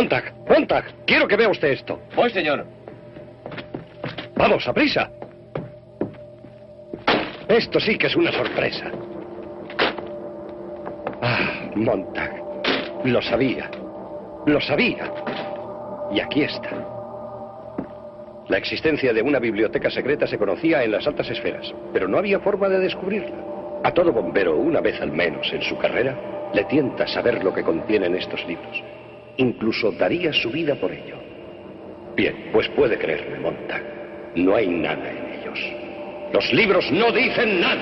Montag, Montag, quiero que vea usted esto. Voy, señor. Vamos, a prisa. Esto sí que es una sorpresa. Ah, Montag. Lo sabía. Lo sabía. Y aquí está. La existencia de una biblioteca secreta se conocía en las altas esferas, pero no había forma de descubrirla. A todo bombero, una vez al menos en su carrera, le tienta saber lo que contienen estos libros. Incluso daría su vida por ello. Bien, pues puede creerme, Montag. No hay nada en ellos. Los libros no dicen nada.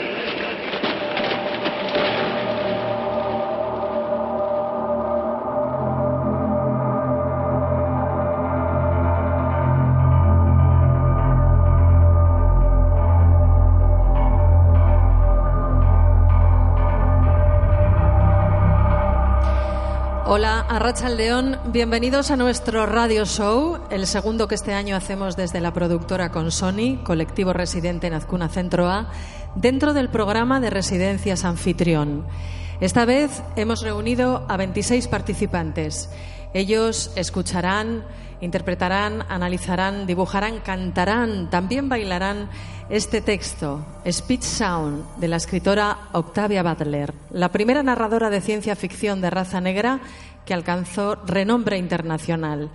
Arracha León, bienvenidos a nuestro radio show, el segundo que este año hacemos desde la productora con Sony, colectivo residente en Azcuna Centro A, dentro del programa de residencias anfitrión. Esta vez hemos reunido a 26 participantes. Ellos escucharán, interpretarán, analizarán, dibujarán, cantarán, también bailarán este texto, Speech Sound, de la escritora Octavia Butler, la primera narradora de ciencia ficción de raza negra que alcanzó renombre internacional.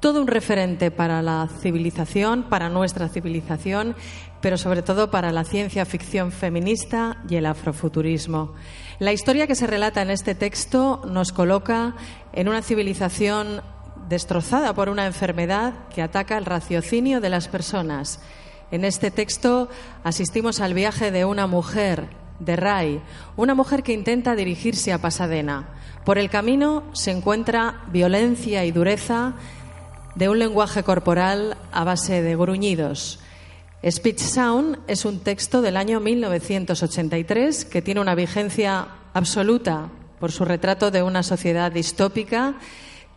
Todo un referente para la civilización, para nuestra civilización, pero sobre todo para la ciencia ficción feminista y el afrofuturismo. La historia que se relata en este texto nos coloca en una civilización destrozada por una enfermedad que ataca el raciocinio de las personas en este texto asistimos al viaje de una mujer, de Ray, una mujer que intenta dirigirse a Pasadena. Por el camino se encuentra violencia y dureza de un lenguaje corporal a base de gruñidos. Speech Sound es un texto del año 1983 que tiene una vigencia absoluta por su retrato de una sociedad distópica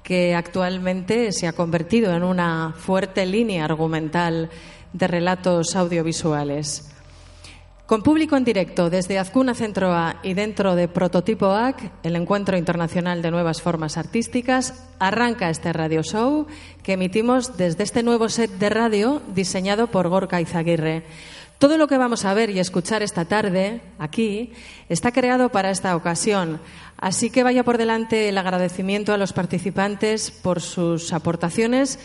que actualmente se ha convertido en una fuerte línea argumental de relatos audiovisuales. Con público en directo desde Azcuna Centro A y dentro de Prototipo AC, el Encuentro Internacional de Nuevas Formas Artísticas, arranca este radio show que emitimos desde este nuevo set de radio diseñado por Gorka Izaguirre. Todo lo que vamos a ver y escuchar esta tarde aquí está creado para esta ocasión, así que vaya por delante el agradecimiento a los participantes por sus aportaciones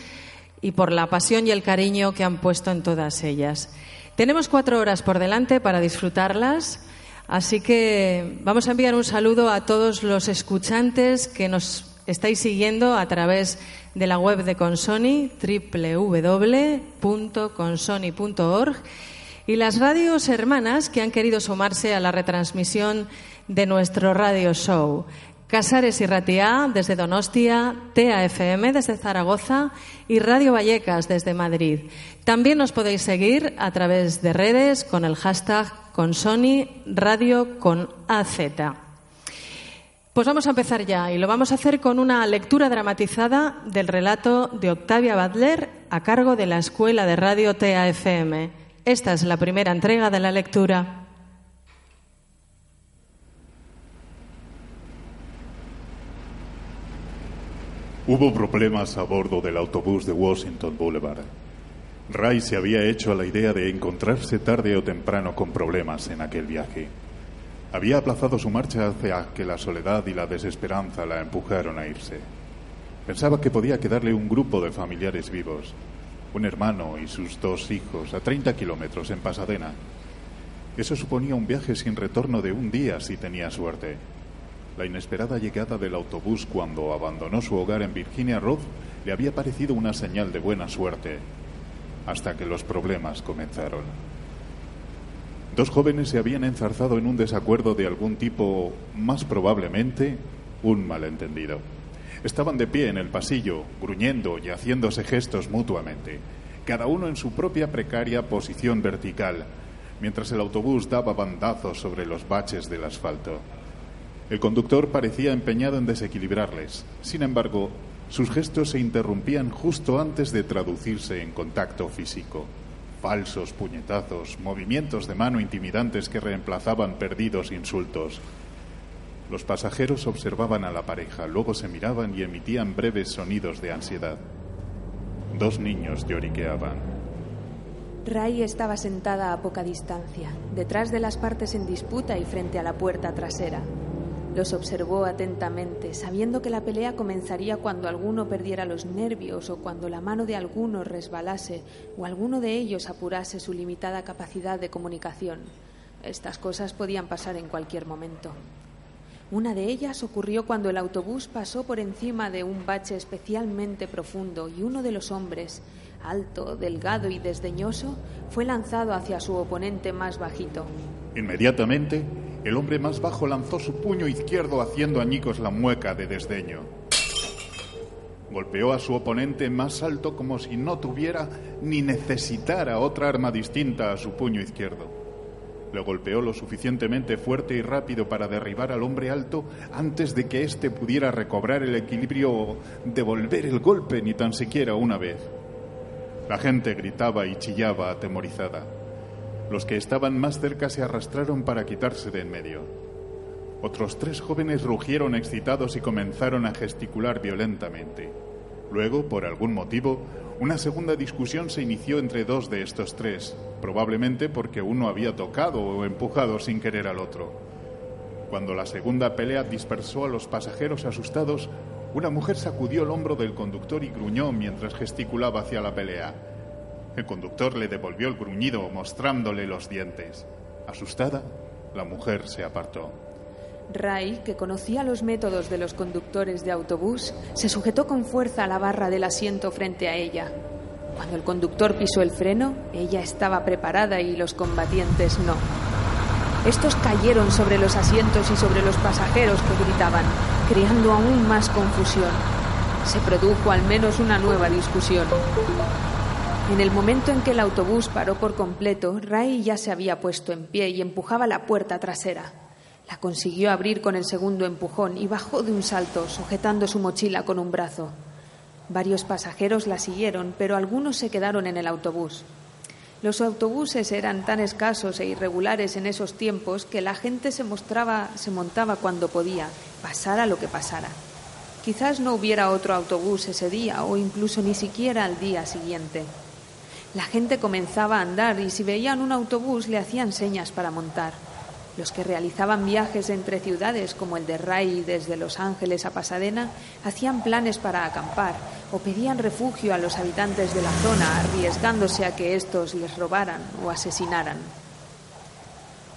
y por la pasión y el cariño que han puesto en todas ellas. Tenemos cuatro horas por delante para disfrutarlas, así que vamos a enviar un saludo a todos los escuchantes que nos estáis siguiendo a través de la web de Consoni, www.consoni.org, y las radios hermanas que han querido sumarse a la retransmisión de nuestro radio show. Casares y Ratiá desde Donostia, TAFM desde Zaragoza y Radio Vallecas desde Madrid. También nos podéis seguir a través de redes con el hashtag con Sony Radio con AZ. Pues vamos a empezar ya y lo vamos a hacer con una lectura dramatizada del relato de Octavia Butler a cargo de la Escuela de Radio TAFM. Esta es la primera entrega de la lectura. Hubo problemas a bordo del autobús de Washington Boulevard. Ray se había hecho a la idea de encontrarse tarde o temprano con problemas en aquel viaje. Había aplazado su marcha hacia que la soledad y la desesperanza la empujaron a irse. Pensaba que podía quedarle un grupo de familiares vivos, un hermano y sus dos hijos, a 30 kilómetros en Pasadena. Eso suponía un viaje sin retorno de un día si tenía suerte. La inesperada llegada del autobús cuando abandonó su hogar en Virginia Road le había parecido una señal de buena suerte, hasta que los problemas comenzaron. Dos jóvenes se habían enzarzado en un desacuerdo de algún tipo, más probablemente un malentendido. Estaban de pie en el pasillo, gruñendo y haciéndose gestos mutuamente, cada uno en su propia precaria posición vertical, mientras el autobús daba bandazos sobre los baches del asfalto. El conductor parecía empeñado en desequilibrarles. Sin embargo, sus gestos se interrumpían justo antes de traducirse en contacto físico. Falsos puñetazos, movimientos de mano intimidantes que reemplazaban perdidos insultos. Los pasajeros observaban a la pareja, luego se miraban y emitían breves sonidos de ansiedad. Dos niños lloriqueaban. Ray estaba sentada a poca distancia, detrás de las partes en disputa y frente a la puerta trasera. Los observó atentamente, sabiendo que la pelea comenzaría cuando alguno perdiera los nervios o cuando la mano de alguno resbalase o alguno de ellos apurase su limitada capacidad de comunicación. Estas cosas podían pasar en cualquier momento. Una de ellas ocurrió cuando el autobús pasó por encima de un bache especialmente profundo y uno de los hombres, alto, delgado y desdeñoso, fue lanzado hacia su oponente más bajito. Inmediatamente, el hombre más bajo lanzó su puño izquierdo haciendo añicos la mueca de desdeño. Golpeó a su oponente más alto como si no tuviera ni necesitara otra arma distinta a su puño izquierdo. Le golpeó lo suficientemente fuerte y rápido para derribar al hombre alto antes de que éste pudiera recobrar el equilibrio o devolver el golpe ni tan siquiera una vez. La gente gritaba y chillaba atemorizada. Los que estaban más cerca se arrastraron para quitarse de en medio. Otros tres jóvenes rugieron excitados y comenzaron a gesticular violentamente. Luego, por algún motivo, una segunda discusión se inició entre dos de estos tres, probablemente porque uno había tocado o empujado sin querer al otro. Cuando la segunda pelea dispersó a los pasajeros asustados, una mujer sacudió el hombro del conductor y gruñó mientras gesticulaba hacia la pelea. El conductor le devolvió el gruñido mostrándole los dientes. Asustada, la mujer se apartó. Ray, que conocía los métodos de los conductores de autobús, se sujetó con fuerza a la barra del asiento frente a ella. Cuando el conductor pisó el freno, ella estaba preparada y los combatientes no. Estos cayeron sobre los asientos y sobre los pasajeros que gritaban, creando aún más confusión. Se produjo al menos una nueva discusión. En el momento en que el autobús paró por completo, Ray ya se había puesto en pie y empujaba la puerta trasera. La consiguió abrir con el segundo empujón y bajó de un salto, sujetando su mochila con un brazo. Varios pasajeros la siguieron, pero algunos se quedaron en el autobús. Los autobuses eran tan escasos e irregulares en esos tiempos que la gente se mostraba, se montaba cuando podía, pasara lo que pasara. Quizás no hubiera otro autobús ese día o incluso ni siquiera al día siguiente. La gente comenzaba a andar y si veían un autobús le hacían señas para montar. Los que realizaban viajes entre ciudades como el de Ray desde Los Ángeles a Pasadena hacían planes para acampar o pedían refugio a los habitantes de la zona arriesgándose a que éstos les robaran o asesinaran.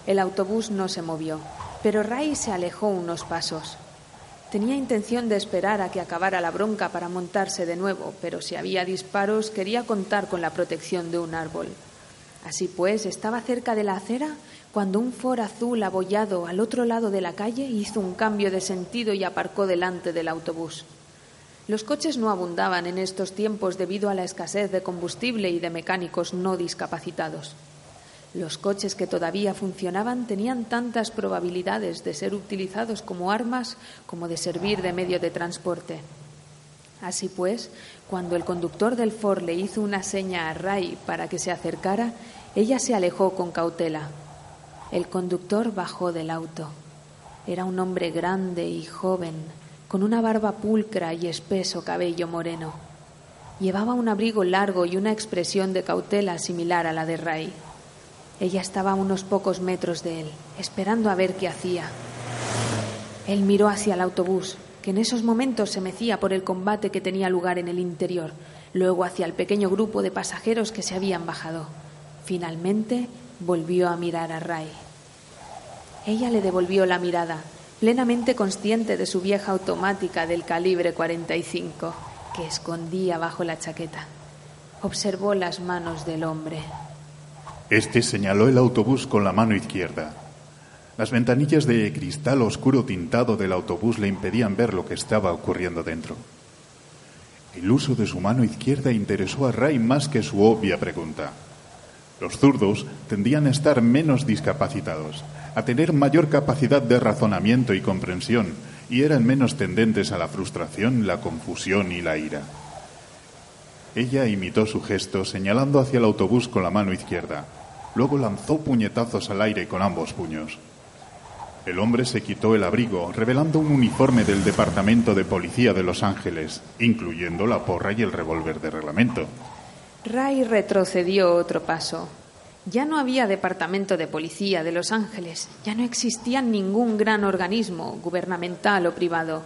El autobús no se movió, pero Ray se alejó unos pasos. Tenía intención de esperar a que acabara la bronca para montarse de nuevo, pero si había disparos quería contar con la protección de un árbol. Así pues, estaba cerca de la acera cuando un Ford azul abollado al otro lado de la calle hizo un cambio de sentido y aparcó delante del autobús. Los coches no abundaban en estos tiempos debido a la escasez de combustible y de mecánicos no discapacitados. Los coches que todavía funcionaban tenían tantas probabilidades de ser utilizados como armas como de servir de medio de transporte. Así pues, cuando el conductor del Ford le hizo una seña a Ray para que se acercara, ella se alejó con cautela. El conductor bajó del auto. Era un hombre grande y joven, con una barba pulcra y espeso cabello moreno. Llevaba un abrigo largo y una expresión de cautela similar a la de Ray. Ella estaba a unos pocos metros de él, esperando a ver qué hacía. Él miró hacia el autobús, que en esos momentos se mecía por el combate que tenía lugar en el interior, luego hacia el pequeño grupo de pasajeros que se habían bajado. Finalmente volvió a mirar a Ray. Ella le devolvió la mirada, plenamente consciente de su vieja automática del calibre 45 que escondía bajo la chaqueta. Observó las manos del hombre. Este señaló el autobús con la mano izquierda. Las ventanillas de cristal oscuro tintado del autobús le impedían ver lo que estaba ocurriendo dentro. El uso de su mano izquierda interesó a Ray más que su obvia pregunta. Los zurdos tendían a estar menos discapacitados, a tener mayor capacidad de razonamiento y comprensión, y eran menos tendentes a la frustración, la confusión y la ira. Ella imitó su gesto señalando hacia el autobús con la mano izquierda. Luego lanzó puñetazos al aire con ambos puños. El hombre se quitó el abrigo, revelando un uniforme del Departamento de Policía de Los Ángeles, incluyendo la porra y el revólver de reglamento. Ray retrocedió otro paso. Ya no había departamento de policía de Los Ángeles, ya no existía ningún gran organismo, gubernamental o privado.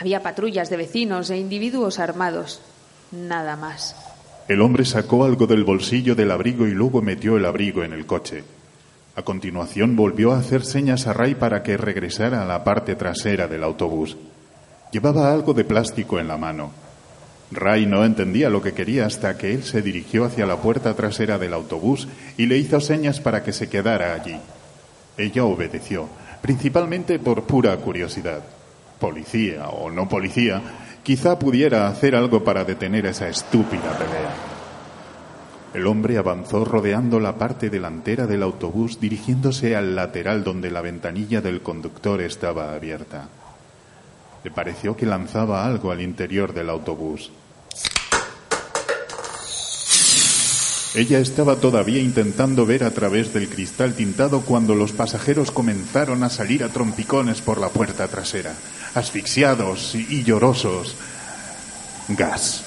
Había patrullas de vecinos e individuos armados. Nada más. El hombre sacó algo del bolsillo del abrigo y luego metió el abrigo en el coche. A continuación volvió a hacer señas a Ray para que regresara a la parte trasera del autobús. Llevaba algo de plástico en la mano. Ray no entendía lo que quería hasta que él se dirigió hacia la puerta trasera del autobús y le hizo señas para que se quedara allí. Ella obedeció, principalmente por pura curiosidad. Policía o no policía, quizá pudiera hacer algo para detener esa estúpida pelea. El hombre avanzó rodeando la parte delantera del autobús dirigiéndose al lateral donde la ventanilla del conductor estaba abierta. Le pareció que lanzaba algo al interior del autobús. Ella estaba todavía intentando ver a través del cristal tintado cuando los pasajeros comenzaron a salir a trompicones por la puerta trasera, asfixiados y llorosos. Gas.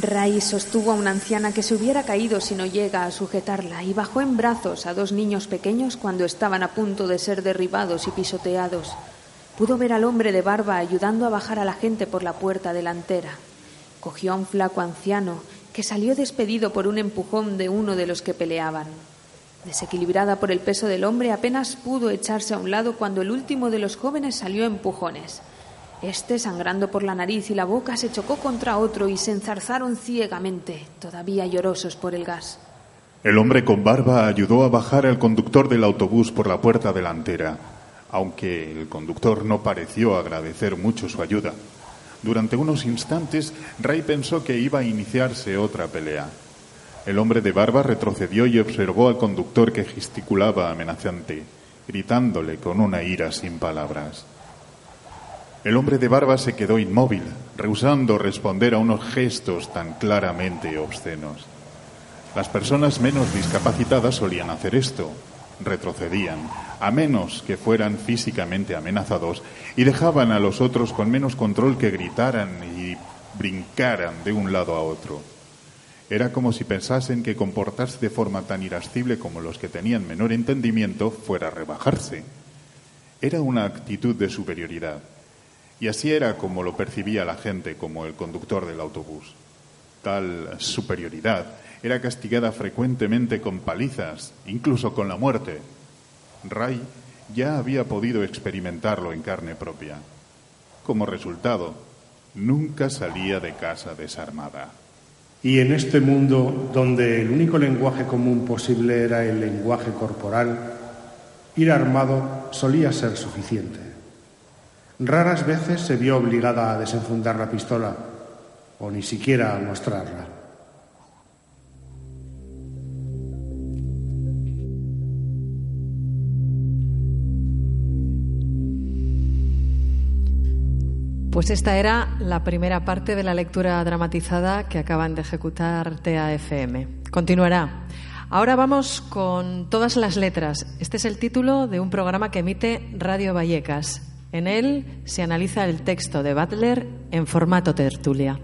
Ray sostuvo a una anciana que se hubiera caído si no llega a sujetarla y bajó en brazos a dos niños pequeños cuando estaban a punto de ser derribados y pisoteados. Pudo ver al hombre de barba ayudando a bajar a la gente por la puerta delantera. Cogió a un flaco anciano que salió despedido por un empujón de uno de los que peleaban. Desequilibrada por el peso del hombre, apenas pudo echarse a un lado cuando el último de los jóvenes salió a empujones. Este, sangrando por la nariz y la boca, se chocó contra otro y se enzarzaron ciegamente, todavía llorosos por el gas. El hombre con barba ayudó a bajar al conductor del autobús por la puerta delantera, aunque el conductor no pareció agradecer mucho su ayuda. Durante unos instantes, Ray pensó que iba a iniciarse otra pelea. El hombre de barba retrocedió y observó al conductor que gesticulaba amenazante, gritándole con una ira sin palabras. El hombre de barba se quedó inmóvil, rehusando responder a unos gestos tan claramente obscenos. Las personas menos discapacitadas solían hacer esto, retrocedían, a menos que fueran físicamente amenazados, y dejaban a los otros con menos control que gritaran y brincaran de un lado a otro. Era como si pensasen que comportarse de forma tan irascible como los que tenían menor entendimiento fuera rebajarse. Era una actitud de superioridad y así era como lo percibía la gente como el conductor del autobús. Tal superioridad era castigada frecuentemente con palizas, incluso con la muerte. Ray ya había podido experimentarlo en carne propia. Como resultado, nunca salía de casa desarmada. Y en este mundo donde el único lenguaje común posible era el lenguaje corporal, ir armado solía ser suficiente. Raras veces se vio obligada a desenfundar la pistola o ni siquiera a mostrarla. Pues esta era la primera parte de la lectura dramatizada que acaban de ejecutar TAFM. Continuará. Ahora vamos con todas las letras. Este es el título de un programa que emite Radio Vallecas. En él se analiza el texto de Butler en formato tertulia.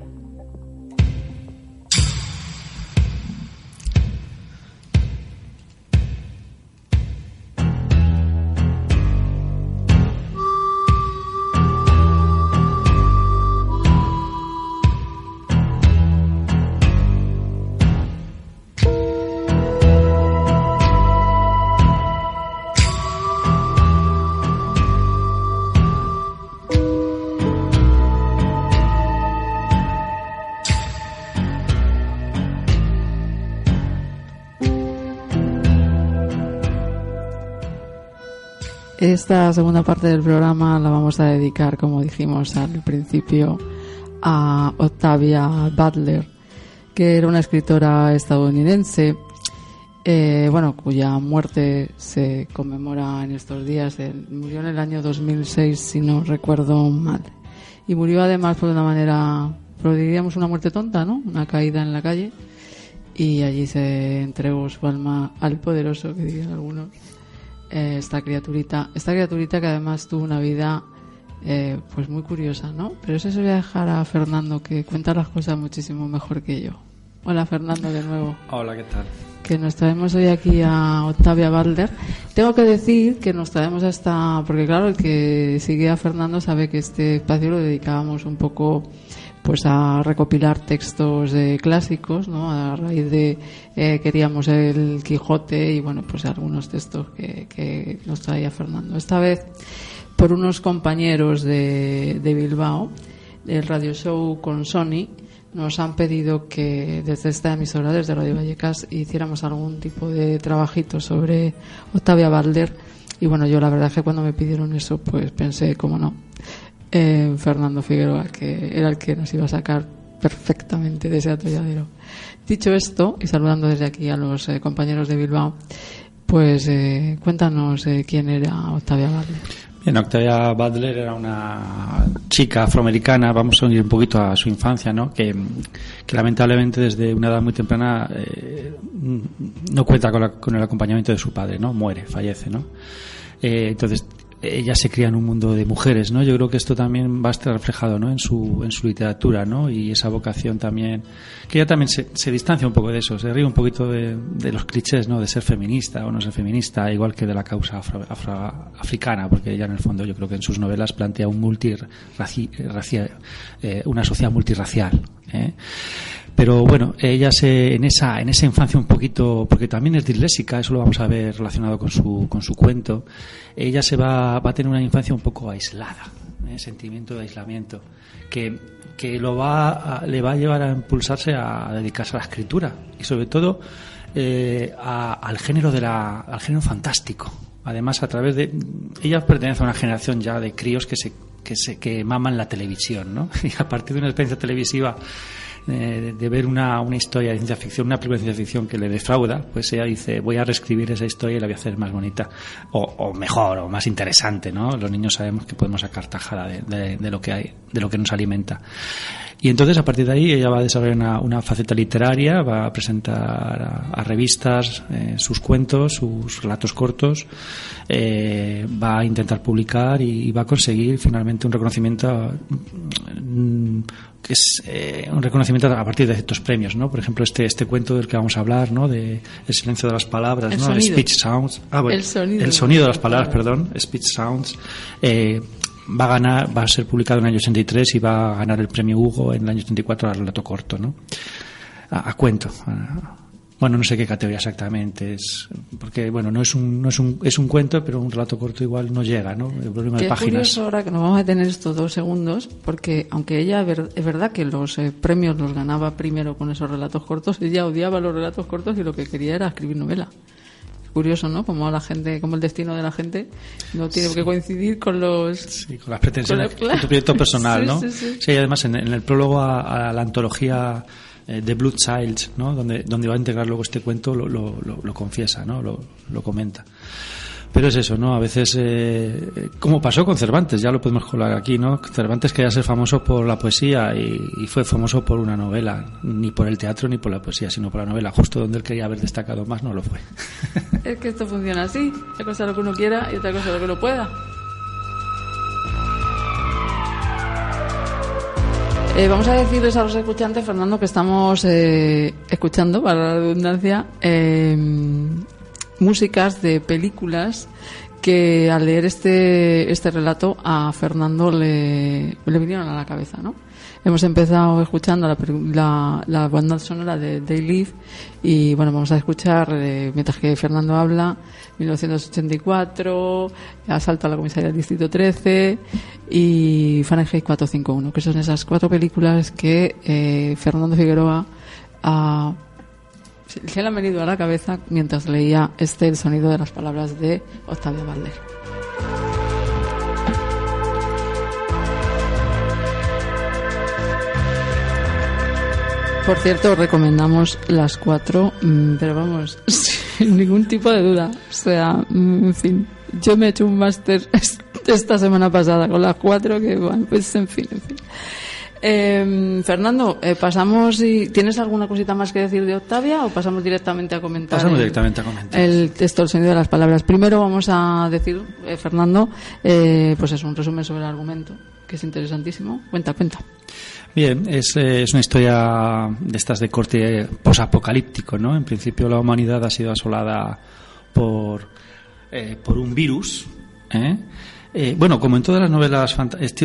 Esta segunda parte del programa la vamos a dedicar, como dijimos al principio, a Octavia Butler, que era una escritora estadounidense, eh, bueno, cuya muerte se conmemora en estos días. murió en el año 2006, si no recuerdo mal. Y murió además por una manera, pero diríamos una muerte tonta, ¿no? Una caída en la calle. Y allí se entregó su alma al poderoso, que dirían algunos eh, esta criaturita, esta criaturita que además tuvo una vida eh, pues muy curiosa, ¿no? Pero eso se voy a dejar a Fernando que cuenta las cosas muchísimo mejor que yo. Hola Fernando de nuevo. Hola, ¿qué tal? Que nos traemos hoy aquí a Octavia Balder. Tengo que decir que nos traemos hasta, porque claro, el que sigue a Fernando sabe que este espacio lo dedicábamos un poco pues a recopilar textos de clásicos, ¿no? A raíz de eh, queríamos el Quijote y bueno, pues algunos textos que, nos traía Fernando. Esta vez por unos compañeros de, de Bilbao, del radio show con Sony, nos han pedido que desde esta emisora, desde Radio Vallecas, hiciéramos algún tipo de trabajito sobre Octavia Balder. Y bueno, yo la verdad es que cuando me pidieron eso, pues pensé, cómo no, en Fernando Figueroa, que era el que nos iba a sacar perfectamente de ese atolladero. Dicho esto, y saludando desde aquí a los eh, compañeros de Bilbao, pues eh, cuéntanos eh, quién era Octavia Balder. Bien, Octavia Butler era una chica afroamericana, vamos a unir un poquito a su infancia, ¿no? Que, que lamentablemente desde una edad muy temprana eh, no cuenta con, la, con, el acompañamiento de su padre, ¿no? Muere, fallece, ¿no? Eh, entonces ella se cría en un mundo de mujeres, ¿no? Yo creo que esto también va a estar reflejado, ¿no? En su, en su literatura, ¿no? Y esa vocación también, que ella también se, se distancia un poco de eso, se ríe un poquito de, de, los clichés, ¿no? De ser feminista o no ser feminista, igual que de la causa afro, afro, africana, porque ella en el fondo yo creo que en sus novelas plantea un eh, una sociedad multirracial, ¿eh? Pero bueno ella se en esa en esa infancia un poquito porque también es disléxica eso lo vamos a ver relacionado con su con su cuento ella se va, va a tener una infancia un poco aislada ¿eh? sentimiento de aislamiento que, que lo va a, le va a llevar a impulsarse a, dedicarse a la escritura y sobre todo eh, a, al género de la al género fantástico además a través de ella pertenece a una generación ya de críos que se que se que maman la televisión no y a partir de una experiencia televisiva eh, de ver una, una, historia de ciencia ficción, una película de ciencia ficción que le defrauda, pues ella dice, voy a reescribir esa historia y la voy a hacer más bonita, o, o mejor, o más interesante, ¿no? Los niños sabemos que podemos sacar tajada de, de, de, lo que hay, de lo que nos alimenta. Y entonces, a partir de ahí, ella va a desarrollar una, una faceta literaria, va a presentar a, revistas eh, sus cuentos, sus relatos cortos, eh, va a intentar publicar y, y, va a conseguir finalmente un reconocimiento mm, es eh, un reconocimiento a partir de ciertos premios, ¿no? Por ejemplo, este este cuento del que vamos a hablar, ¿no? De el silencio de las palabras, el ¿no? Sonido. Speech sounds. Ah, bueno, el sonido, el sonido de las palabras, perdón, speech sounds. Eh, va a ganar, va a ser publicado en el año 83 y va a ganar el premio Hugo en el año 84 al relato corto, ¿no? A, a cuento. A, bueno, no sé qué categoría exactamente es, porque bueno, no es un, no es un, es un cuento, pero un relato corto igual no llega, ¿no? El problema Qué de páginas. curioso ahora que nos vamos a tener estos dos segundos, porque aunque ella es verdad que los eh, premios los ganaba primero con esos relatos cortos, ella odiaba los relatos cortos y lo que quería era escribir novela. Curioso, ¿no? Como la gente, como el destino de la gente no tiene sí. que coincidir con los. Sí, con las pretensiones, con, la, con tu proyecto personal, sí, ¿no? Sí, sí. sí, además en, en el prólogo a, a la antología eh, The Blood Child, ¿no? donde, donde va a integrar luego este cuento, lo, lo, confiesa, ¿no? Lo, comenta. Pero es eso, ¿no? A veces, eh, como pasó con Cervantes, ya lo podemos colar aquí, ¿no? Cervantes quería ser famoso por la poesía y, y, fue famoso por una novela, ni por el teatro ni por la poesía, sino por la novela. Justo donde él quería haber destacado más, no lo fue. Es que esto funciona así. Una cosa lo que uno quiera y otra cosa lo que uno pueda. Eh, vamos a decirles a los escuchantes, Fernando, que estamos eh, escuchando, para la redundancia, eh, músicas de películas que al leer este, este relato a Fernando le, le vinieron a la cabeza, ¿no? Hemos empezado escuchando la, la, la banda sonora de They Live y bueno, vamos a escuchar, eh, mientras que Fernando habla, 1984, Asalto a la comisaría del Distrito 13 y Fahrenheit 451, que son esas cuatro películas que eh, Fernando Figueroa ha se le han venido a la cabeza mientras leía este el sonido de las palabras de Octavio Valder. Por cierto, recomendamos las cuatro, mm, pero vamos, sin ningún tipo de duda. O sea, mm, en fin, yo me he hecho un máster esta semana pasada con las cuatro, que bueno, pues en fin, en fin. Eh, Fernando, eh, pasamos y ¿tienes alguna cosita más que decir de Octavia o pasamos directamente a comentar? Pasamos el- directamente a comentar. El texto, el sonido de las palabras. Primero vamos a decir, eh, Fernando, eh, pues es un resumen sobre el argumento, que es interesantísimo. Cuenta, cuenta. Bien, es, eh, es una historia de estas de corte posapocalíptico, ¿no? En principio la humanidad ha sido asolada por, eh, por un virus, ¿eh? Eh, bueno, como en todas las novelas,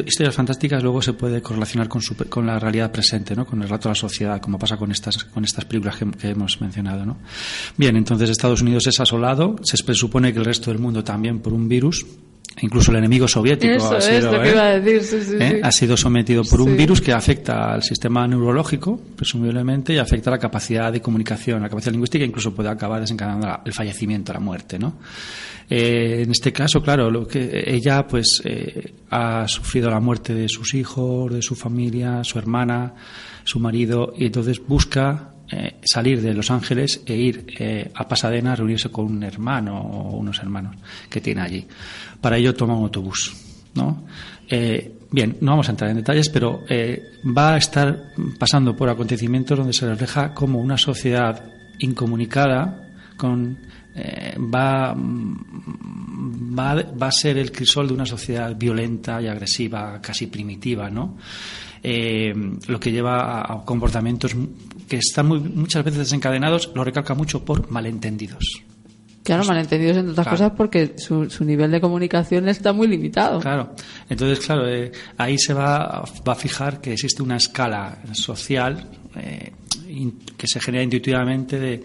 historias fantásticas, luego se puede correlacionar con, con la realidad presente, ¿no? Con el relato de la sociedad, como pasa con estas, con estas películas que, que hemos mencionado, ¿no? Bien, entonces Estados Unidos es asolado, se presupone que el resto del mundo también por un virus, incluso el enemigo soviético Eso ha es sido, lo que iba a decir, sí, sí, sí. ha sido sometido por un virus que afecta al sistema neurológico, presumiblemente, y afecta la capacidad de comunicación, la capacidad lingüística, incluso puede acabar desencadenando el fallecimiento, la muerte, ¿no? Eh, en este caso, claro, lo que ella, pues, eh, ha sufrido la muerte de sus hijos, de su familia, su hermana, su marido, y entonces busca eh, salir de Los Ángeles e ir eh, a Pasadena a reunirse con un hermano o unos hermanos que tiene allí. Para ello toma un autobús, ¿no? Eh, bien, no vamos a entrar en detalles, pero eh, va a estar pasando por acontecimientos donde se refleja como una sociedad incomunicada con eh, va, mm, va, va a ser el crisol de una sociedad violenta y agresiva, casi primitiva, ¿no? Lo que lleva a, a comportamientos que están muy, muchas veces desencadenados, lo recalca mucho por malentendidos. Claro, malentendidos entre otras Claro. cosas porque su, su nivel de comunicación está muy limitado. Claro. Entonces, claro, eh, ahí se va, va a fijar que existe una escala social eh, in- que se genera intuitivamente de,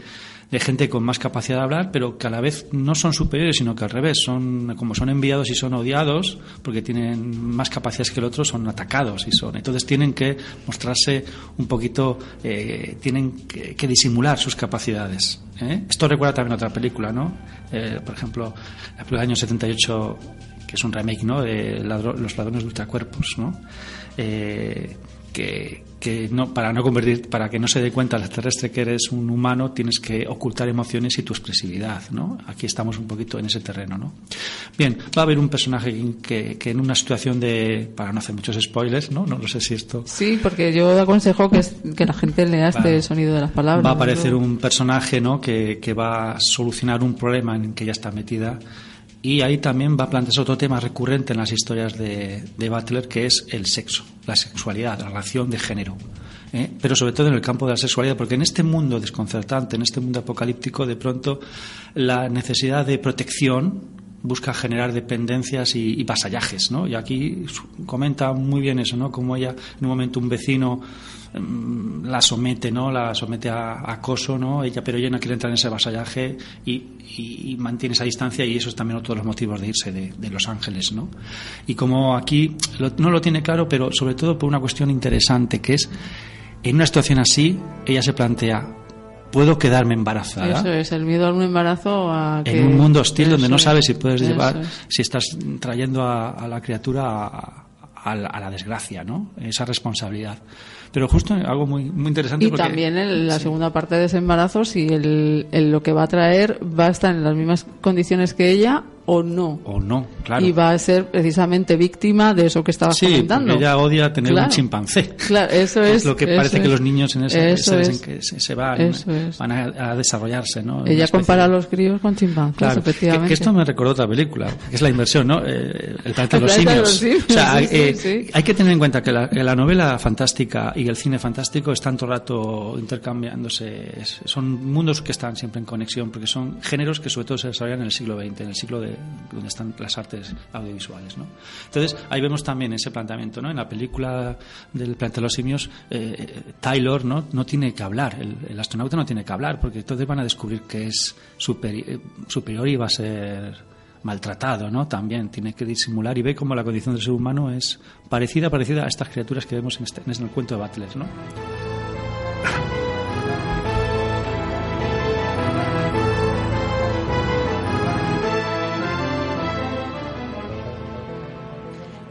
de gente con más capacidad de hablar, pero que a la vez no son superiores, sino que al revés, son como son enviados y son odiados, porque tienen más capacidades que el otro, son atacados y son. Entonces tienen que mostrarse un poquito, eh, tienen que, disimular sus capacidades. ¿eh? Esto recuerda también a otra película, ¿no? Eh, por ejemplo, la película del año 78 que es un remake ¿no? de los ladrones de ultracuerpos ¿no? Que, que no para no convertir para que no se dé cuenta el extraterrestre que eres un humano tienes que ocultar emociones y tu expresividad ¿no? aquí estamos un poquito en ese terreno ¿no? bien va a haber un personaje que, que en una situación de para no hacer muchos spoilers no no, lo sé si esto Sí, porque yo aconsejo que, es- que la gente lea este Claro. sonido de las palabras. va a aparecer ¿no? un personaje ¿no? que, que va a solucionar un problema en que ella está metida y ahí también va a plantearse otro tema recurrente en las historias de, de Butler que es el sexo, la sexualidad, la relación de género. ¿eh? Pero sobre todo en el campo de la sexualidad, porque en este mundo desconcertante, en este mundo apocalíptico, de pronto la necesidad de protección busca generar dependencias y, y vasallajes, ¿no? Y aquí comenta muy bien eso, ¿no? Como ella, en un momento, un vecino la somete, ¿no? La somete a, a acoso, ¿no? Ella, pero ella no quiere entrar en ese vasallaje y, y- y mantiene esa distancia y eso es también otro de los motivos de irse de, de Los Ángeles, ¿no? Y como aquí lo- no lo tiene claro, pero sobre todo por una cuestión interesante que es, en una situación así, ella se plantea, ¿puedo quedarme embarazada? Eso es, el miedo a un embarazo a que... en un mundo hostil donde Eso no es, sabes si puedes eso llevar, es. si estás trayendo a, a la criatura a, a la, a la desgracia, ¿no? Esa responsabilidad. Pero justo algo muy, muy interesante. Y porque- también en la Sí. segunda parte de ese embarazo, si el, el- lo que va a traer va a estar en las mismas condiciones que ella o no. O no, claro. Y va a ser precisamente víctima de eso que estabas sí, comentando. ella odia tener Claro. un chimpancé. Claro, eso es. lo que parece que los niños en ese, Eso ese- es. que se, van, Eso van a, a desarrollarse, ¿no? Ella compara a los críos con chimpancés, Claro, que, efectivamente. que esto me recordó otra película, que es la inversión, ¿no? Eh, el planeta de los simios. O sea, sí, sí, eh, sí. hay que tener en cuenta que la, que la novela fantástica y el cine fantástico están todo el rato intercambiándose. Son mundos que están siempre en conexión, porque son géneros que sobre todo se desarrollan en el siglo XX, en el siglo de donde están las artes audiovisuales, ¿no? Entonces, ahí vemos también ese planteamiento, ¿no? En la película del planeta de los simios, eh, Taylor, ¿no? No tiene que hablar, el, el astronauta no tiene que hablar, porque entonces van a descubrir que es eh, superior y va a ser maltratado, ¿no? También tiene que disimular y ve cómo la condición del ser humano es parecida, parecida a estas criaturas que vemos en, este, en el cuento de Butler, ¿no?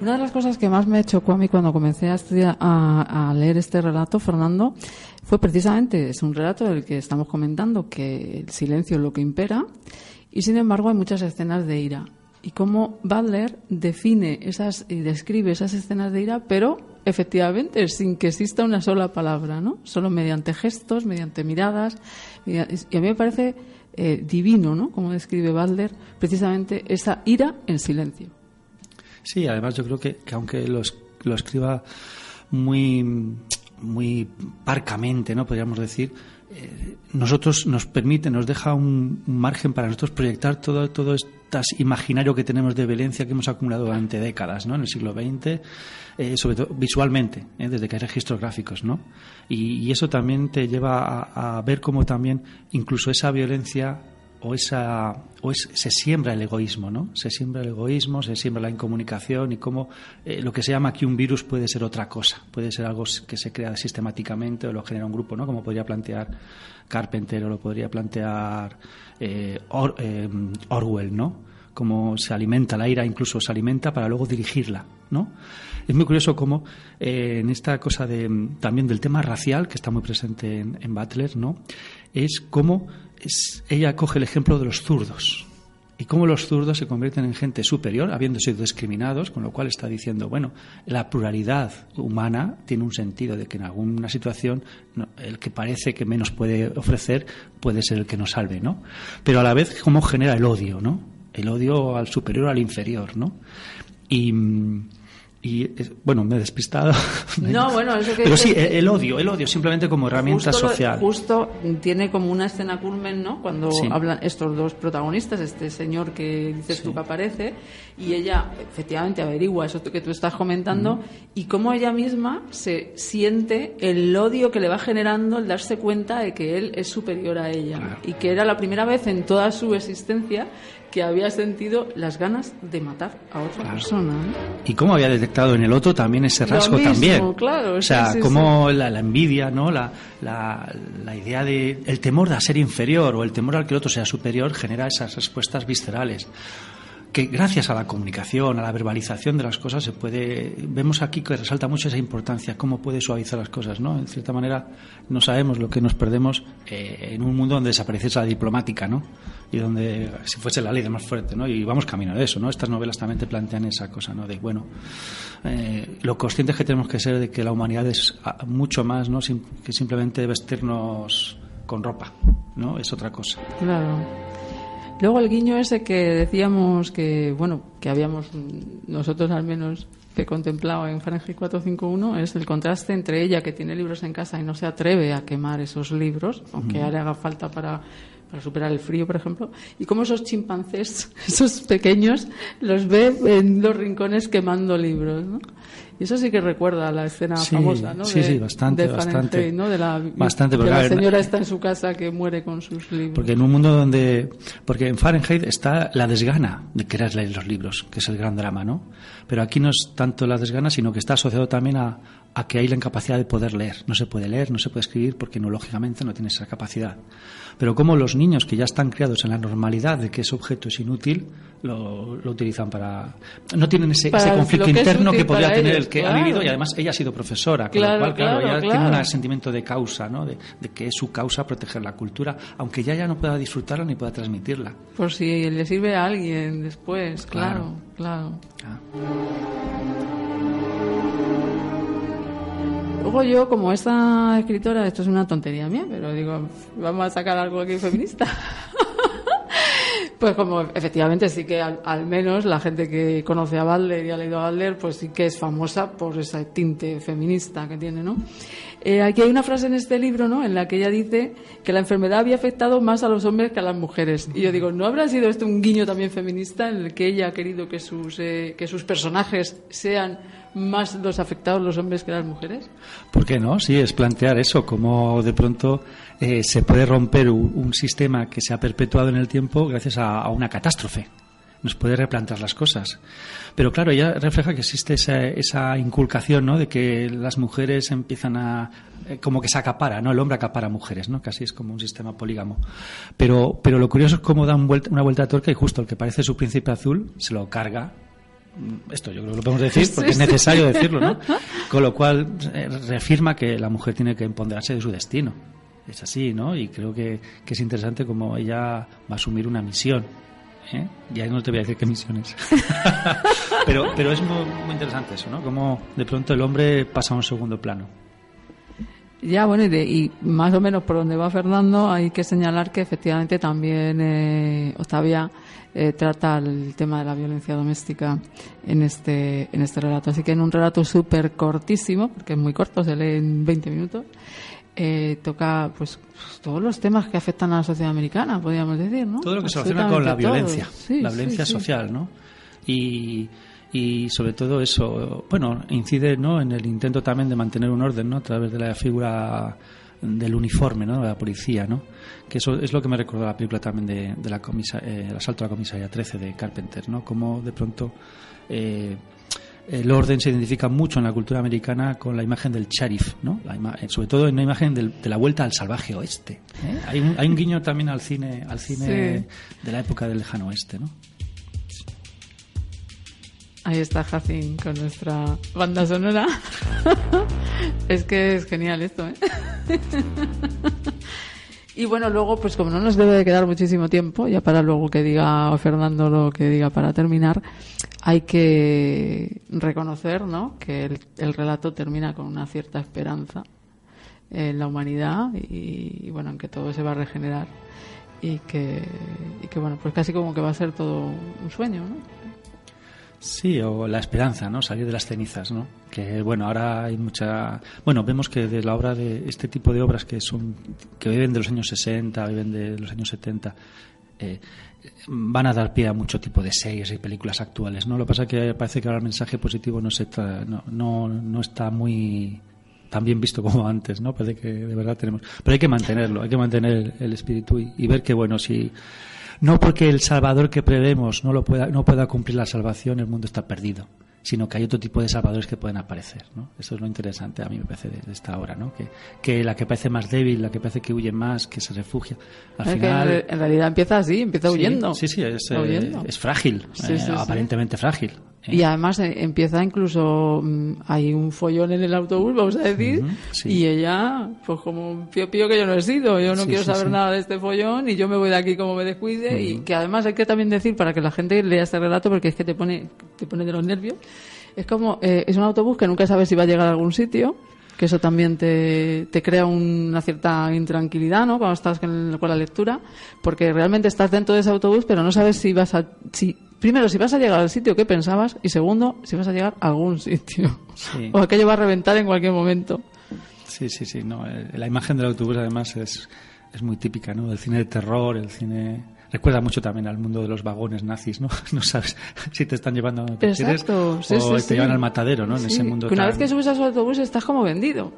Una de las cosas que más me chocó a mí cuando comencé a estudiar, a, leer este relato, Fernando, fue precisamente, es un relato del que estamos comentando, que el silencio es lo que impera, y sin embargo hay muchas escenas de ira. Y cómo Butler define esas y describe esas escenas de ira, pero efectivamente, sin que exista una sola palabra, ¿no? Solo mediante gestos, mediante miradas. Y a mí me parece eh, divino, ¿no? Como describe Butler, precisamente esa ira en silencio. Sí, además yo creo que, aunque lo, lo escriba muy, muy parcamente, ¿no? Podríamos decir, eh, nosotros nos permite, nos deja un, margen para nosotros proyectar todo, todo este imaginario que tenemos de violencia que hemos acumulado durante décadas, ¿no? En el siglo XX, eh, sobre todo visualmente, ¿eh? desde que hay registros gráficos, ¿no? Y, eso también te lleva a, a, ver cómo también incluso esa violencia o esa o se siembra el egoísmo, ¿no? Se siembra el egoísmo, se siembra la incomunicación y cómo eh, lo que se llama aquí un virus puede ser otra cosa, puede ser algo que se crea sistemáticamente o lo genera un grupo, ¿no? Como podría plantear Carpenter o lo podría plantear eh, eh, Orwell, ¿no? Cómo se alimenta la ira, incluso se alimenta para luego dirigirla, ¿no? Es muy curioso cómo en esta cosa de, también del tema racial que está muy presente en, en Butler, ¿no? Es cómo ella coge el ejemplo de los zurdos y cómo los zurdos se convierten en gente superior, habiendo sido discriminados, con lo cual está diciendo, bueno, la pluralidad humana tiene un sentido de que en alguna situación el que parece que menos puede ofrecer puede ser el que nos salve, ¿no? Pero a la vez, cómo genera el odio, ¿no? El odio al superior, al inferior, ¿no? Y mm, y bueno, me he despistado. No, bueno, eso que Pero sí, el, odio, el odio simplemente como herramienta social. justo tiene como una escena culmen, ¿no? Cuando hablan estos dos protagonistas, este señor que dices tú que aparece, y ella efectivamente averigua eso que tú estás comentando, y cómo ella misma se siente el odio que le va generando el darse cuenta de que él es superior a ella. Y que era la primera vez en toda su existencia que había sentido las ganas de matar a otra persona. Y cómo había detectado en el otro también ese rasgo también. Claro, o sea, cómo La, envidia, ¿no? La, la, la, idea de el temor de ser inferior o el temor al que el otro sea superior genera esas respuestas viscerales que gracias a la comunicación, a la verbalización de las cosas, se puede. Vemos aquí que resalta mucho esa importancia, cómo puede suavizar las cosas, ¿no? En cierta manera, no sabemos lo que nos perdemos eh, en un mundo donde desaparece esa diplomática, ¿no? Y donde si fuese la ley de más fuerte, ¿no? Y vamos camino de eso, ¿no? Estas novelas también te plantean esa cosa, ¿no? De, bueno, eh, lo conscientes que tenemos que ser de que la humanidad es ah, mucho más, ¿no? que simplemente vestirnos con ropa, ¿no? Es otra cosa. Claro. Luego el guiño ese que decíamos que, bueno, que habíamos nosotros al menos que contemplado en Fahrenheit 451 es el contraste entre ella que tiene libros en casa y no se atreve a quemar esos libros, aunque le haga falta para, para superar el frío, por ejemplo, y cómo esos chimpancés, esos pequeños, los ve en los rincones quemando libros, ¿no? Y eso sí que recuerda a la escena famosa, ¿no? Sí, sí, bastante, bastante. ¿no? De la, bastante, porque, la señora está en su casa que muere con sus libros. Porque en un mundo donde... Porque en Fahrenheit está la desgana de querer leer los libros, que es el gran drama, ¿no? Pero aquí no es tanto la desgana, sino que está asociado también a, a que hay la incapacidad de poder leer. No se puede leer, no se puede escribir porque no, lógicamente no tiene esa capacidad pero como los niños que ya están criados en la normalidad de que ese objeto es inútil, lo, utilizan para... No tienen ese, conflicto interno que podría tener el que ha vivido y además ella ha sido profesora, con lo cual, claro, ella tiene un sentimiento de causa, ¿no? De, que es su causa proteger la cultura, aunque ya ya no pueda disfrutarla ni pueda transmitirla. Por si le sirve a alguien después, claro, claro. Ah. Luego yo, como esta escritora, esto es una tontería mía, pero digo, vamos a sacar algo aquí feminista. pues como efectivamente sí que al, menos la gente que conoce a Butler y ha leído a Butler, pues sí que es famosa por ese tinte feminista que tiene, ¿no? Eh, aquí hay una frase en este libro, ¿no? En la que ella dice que la enfermedad había afectado más a los hombres que a las mujeres. Y yo digo, ¿no habrá sido esto un guiño también feminista en el que ella ha querido que sus, eh, que sus personajes sean más los afectados los hombres que las mujeres? ¿Por qué no? Sí, es plantear eso, como de pronto eh, se puede romper un, sistema que se ha perpetuado en el tiempo gracias a, una catástrofe. Nos puede replantear las cosas. Pero claro, ella refleja que existe esa, inculcación, ¿no? De que las mujeres empiezan a, eh, como que se acapara, ¿no? El hombre acapara a mujeres, ¿no? Casi es como un sistema polígamo. Pero, pero lo curioso es cómo da una vuelta de tuerca y justo el que parece su príncipe azul se lo carga esto yo creo que lo podemos decir porque es necesario decirlo, ¿no? Con lo cual eh, reafirma que la mujer tiene que empoderarse de su destino. Es así, ¿no? Y creo que, es interesante como ella va a asumir una misión ¿eh? Y ahí no te voy a decir qué misiones. pero, pero es muy, muy interesante eso, ¿no? Como de pronto el hombre pasa a un segundo plano. Ya, bueno, y, de- y más o menos por donde va Fernando, hay que señalar que efectivamente también eh, Octavia eh, trata el tema de la violencia doméstica en este, en este relato. Así que en un relato súper cortísimo, porque es muy corto, se lee en 20 minutos, eh, toca pues todos los temas que afectan a la sociedad americana, podríamos decir, ¿no? Todo lo que se relaciona con la violencia. Sí, la sí, violencia sí. social, ¿no? Y, y sobre todo eso, bueno, incide ¿no? en el intento también de mantener un orden, ¿no? A través de la figura del uniforme, ¿no? De la policía, ¿no? Que eso es lo que me recordó la película también de, de la comisa, eh, el asalto a la comisaría 13 de Carpenter, ¿no? Como de pronto eh, el orden se identifica mucho en la cultura americana con la imagen del sheriff, ¿no? La ima- eh, sobre todo en una imagen del- de la vuelta al salvaje oeste. ¿eh? Hay, un, hay un guiño también al cine, al cine Sí. de la época del lejano oeste, ¿no? Ahí está Jacin con nuestra banda sonora. es que es genial esto, ¿eh? y bueno, luego, pues como no nos debe de quedar muchísimo tiempo, ya para luego que diga Fernando lo que diga para terminar, hay que reconocer, ¿no? Que el, el relato termina con una cierta esperanza en la humanidad y, bueno, en que todo se va a regenerar y que bueno, pues casi como que va a ser todo un sueño, ¿no? Sí, o la esperanza, ¿no? Salir de las cenizas, ¿no? Que bueno, ahora hay mucha, bueno, vemos que de la obra de este tipo de obras que son que viven de los años 60, viven de los años 70 eh, van a dar pie a mucho tipo de series y películas actuales, ¿no? Lo que pasa es que parece que ahora el mensaje positivo no se tra- no, no, no está muy tan bien visto como antes, ¿no? Parece que de verdad tenemos, pero hay que mantenerlo, hay que mantener el espíritu y, y ver que bueno, si no porque el Salvador que prevemos no lo pueda no pueda cumplir la salvación, el mundo está perdido, sino que hay otro tipo de salvadores que pueden aparecer, ¿no? Eso es lo interesante a mí me parece de, de esta obra, ¿no? Que, que la que parece más débil, la que parece que huye más, que se refugia, al Es final en, realidad empieza así, empieza huyendo. Sí, sí, es, eh, huyendo. es frágil, Sí, eh, sí. aparentemente frágil. ¿Eh? Y además eh, empieza incluso, mm, hay un follón en el autobús, vamos a decir, sí. y ella, pues como un pío pío que yo no he sido, yo no Sí, quiero sí, saber nada de este follón y yo me voy de aquí como me descuide y que además hay que también decir para que la gente lea este relato porque es que te pone, te pone de los nervios, es como, eh, es un autobús que nunca sabes si va a llegar a algún sitio, que eso también te, te crea una cierta intranquilidad, ¿no? Cuando estás con, con la lectura, porque realmente estás dentro de ese autobús, pero no sabes si vas a, si, primero, si vas a llegar al sitio que pensabas, y segundo, si vas a llegar a algún sitio. Sí. O aquello va a reventar en cualquier momento. Sí, sí, sí. No, eh, la imagen del autobús además es, es muy típica, ¿no? Del cine de terror, el cine... Recuerda mucho también al mundo de los vagones nazis, ¿no? No sabes si te están llevando a quieres sí, o sí, te llevan al matadero, ¿no? En ese mundo que una tan- vez que subes a su autobús estás como vendido.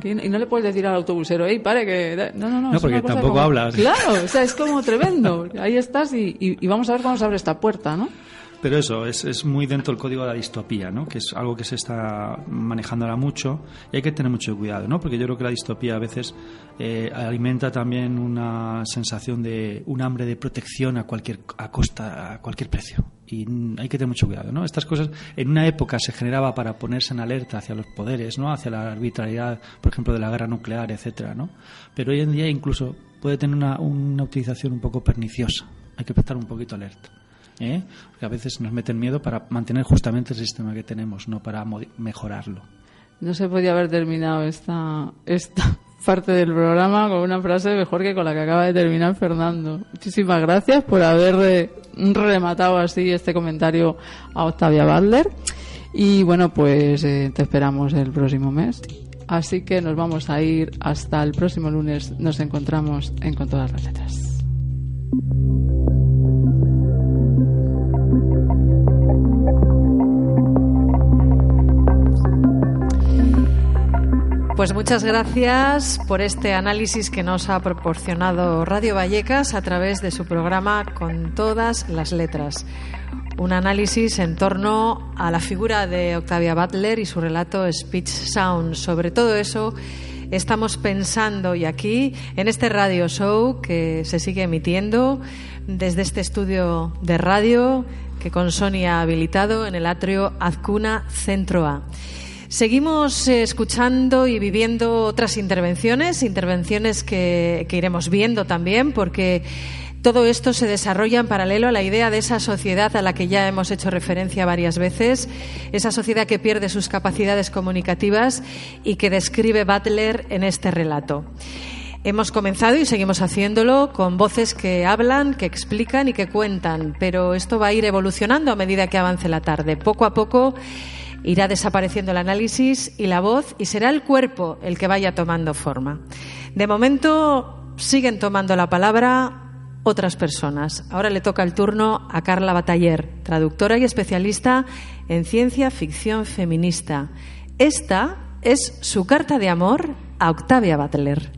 Que- y no le puedes decir al autobusero, hey, pare, que... da-". No, no, no. No, porque tampoco como- hablas. Claro, o sea, es como tremendo. Ahí estás y, y- y vamos a ver cómo se abre esta puerta, ¿no? Pero eso, es, es muy dentro del código de la distopía, ¿no? Que es algo que se está manejando ahora mucho y hay que tener mucho cuidado, ¿no? Porque yo creo que la distopía a veces eh, alimenta también una sensación de un hambre de protección a cualquier a costa, a cualquier precio. Y hay que tener mucho cuidado, ¿no? Estas cosas en una época se generaba para ponerse en alerta hacia los poderes, ¿no? Hacia la arbitrariedad, por ejemplo, de la guerra nuclear, etcétera, ¿no? Pero hoy en día incluso puede tener una, una utilización un poco perniciosa. Hay que estar un poquito alerta. ¿Eh? Porque a veces nos meten miedo para mantener justamente el sistema que tenemos, no para mejorarlo. No se podía haber terminado esta, esta parte del programa con una frase mejor que con la que acaba de terminar Fernando. Muchísimas gracias por haber rematado así este comentario a Octavia Butler. Y bueno, pues eh, te esperamos el próximo mes. Así que nos vamos a ir hasta el próximo lunes. Nos encontramos en Con todas las letras. Pues muchas gracias por este análisis que nos ha proporcionado Radio Vallecas a través de su programa Con todas las letras. Un análisis en torno a la figura de Octavia Butler y su relato Speech Sound. Sobre todo eso estamos pensando y aquí en este radio show que se sigue emitiendo desde este estudio de radio que con Sony ha habilitado en el atrio Azcuna Centro A. Seguimos eh, escuchando y viviendo otras intervenciones, intervenciones que, que iremos viendo también, porque Todo esto se desarrolla en paralelo a la idea de esa sociedad a la que ya hemos hecho referencia varias veces, esa sociedad que pierde sus capacidades comunicativas y que describe Butler en este relato. Hemos comenzado y seguimos haciéndolo con voces que hablan, que explican y que cuentan, pero esto va a ir evolucionando a medida que avance la tarde. Poco a poco irá desapareciendo el análisis y la voz y será el cuerpo el que vaya tomando forma. De momento siguen tomando la palabra otras personas. Ahora le toca el turno a Carla Bataller, traductora y especialista en ciencia ficción feminista. Esta es su carta de amor a Octavia Butler.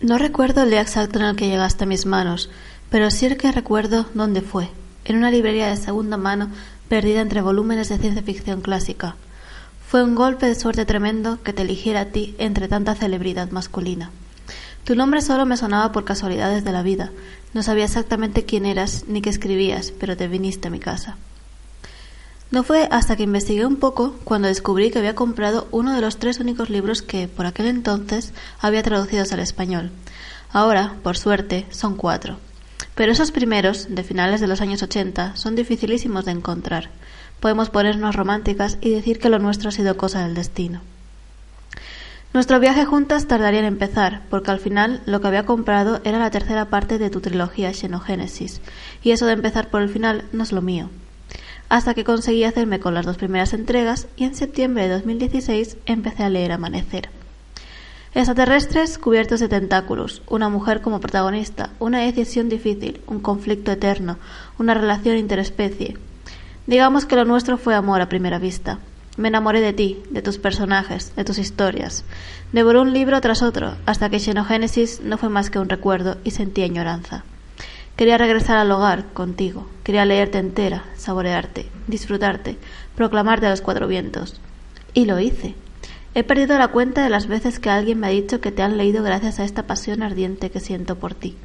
No recuerdo el día exacto en el que llegaste a mis manos, pero sí que recuerdo dónde fue, en una librería de segunda mano perdida entre volúmenes de ciencia ficción clásica. Fue un golpe de suerte tremendo que te eligiera a ti entre tanta celebridad masculina. Tu nombre solo me sonaba por casualidades de la vida. No sabía exactamente quién eras ni qué escribías, pero te viniste a mi casa. No fue hasta que investigué un poco cuando descubrí que había comprado uno de los tres únicos libros que, por aquel entonces, había traducidos al español. Ahora, por suerte, son cuatro. Pero esos primeros, de finales de los años ochenta, son dificilísimos de encontrar. Podemos ponernos románticas y decir que lo nuestro ha sido cosa del destino. Nuestro viaje juntas tardaría en empezar, porque al final lo que había comprado era la tercera parte de tu trilogía Xenogénesis, y eso de empezar por el final no es lo mío hasta que conseguí hacerme con las dos primeras entregas y en septiembre de 2016 empecé a leer Amanecer. Extraterrestres cubiertos de tentáculos, una mujer como protagonista, una decisión difícil, un conflicto eterno, una relación interespecie. Digamos que lo nuestro fue amor a primera vista. Me enamoré de ti, de tus personajes, de tus historias. Devoré un libro tras otro, hasta que Xenogénesis no fue más que un recuerdo y sentí añoranza. Quería regresar al hogar contigo. Quería leerte entera, saborearte, disfrutarte, proclamarte a los cuatro vientos. Y lo hice. He perdido la cuenta de las veces que alguien me ha dicho que te han leído gracias a esta pasión ardiente que siento por ti.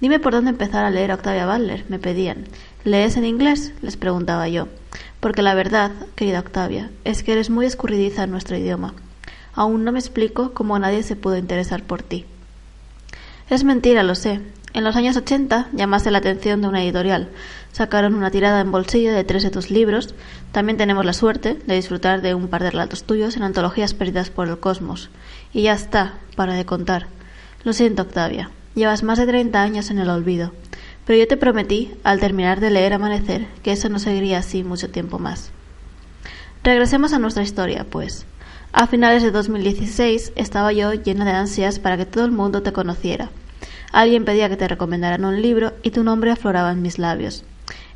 Dime por dónde empezar a leer a Octavia Butler, me pedían. ¿Lees en inglés? les preguntaba yo. Porque la verdad, querida Octavia, es que eres muy escurridiza en nuestro idioma. Aún no me explico cómo nadie se pudo interesar por ti. Es mentira, lo sé. En los años 80 llamaste la atención de una editorial. Sacaron una tirada en bolsillo de tres de tus libros. También tenemos la suerte de disfrutar de un par de relatos tuyos en antologías perdidas por el cosmos. Y ya está, para de contar. Lo siento, Octavia. Llevas más de 30 años en el olvido. Pero yo te prometí, al terminar de leer Amanecer, que eso no seguiría así mucho tiempo más. Regresemos a nuestra historia, pues. A finales de 2016 estaba yo llena de ansias para que todo el mundo te conociera Alguien pedía que te recomendaran un libro y tu nombre afloraba en mis labios.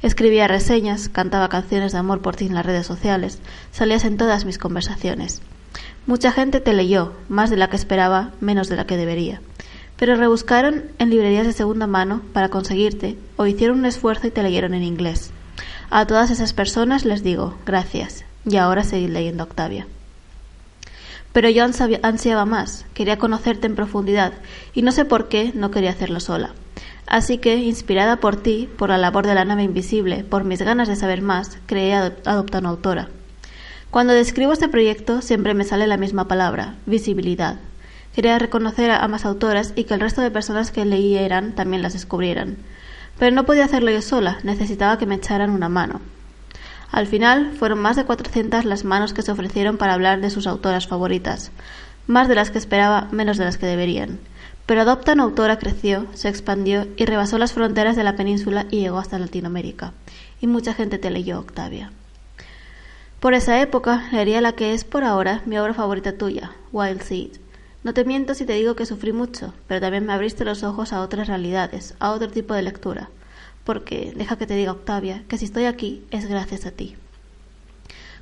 Escribía reseñas, cantaba canciones de amor por ti en las redes sociales, salías en todas mis conversaciones. Mucha gente te leyó, más de la que esperaba, menos de la que debería. Pero rebuscaron en librerías de segunda mano para conseguirte o hicieron un esfuerzo y te leyeron en inglés. A todas esas personas les digo gracias y ahora seguid leyendo Octavia. Pero yo ansiaba más, quería conocerte en profundidad y no sé por qué no quería hacerlo sola. Así que, inspirada por ti, por la labor de la nave invisible, por mis ganas de saber más, creé Adopta una autora. Cuando describo este proyecto siempre me sale la misma palabra, visibilidad. Quería reconocer a más autoras y que el resto de personas que leyeran también las descubrieran. Pero no podía hacerlo yo sola, necesitaba que me echaran una mano. Al final fueron más de 400 las manos que se ofrecieron para hablar de sus autoras favoritas, más de las que esperaba, menos de las que deberían. Pero Adopta una autora creció, se expandió y rebasó las fronteras de la península y llegó hasta Latinoamérica. Y mucha gente te leyó, Octavia. Por esa época leería la que es por ahora mi obra favorita tuya, Wild Seed. No te miento si te digo que sufrí mucho, pero también me abriste los ojos a otras realidades, a otro tipo de lectura porque deja que te diga Octavia que si estoy aquí es gracias a ti.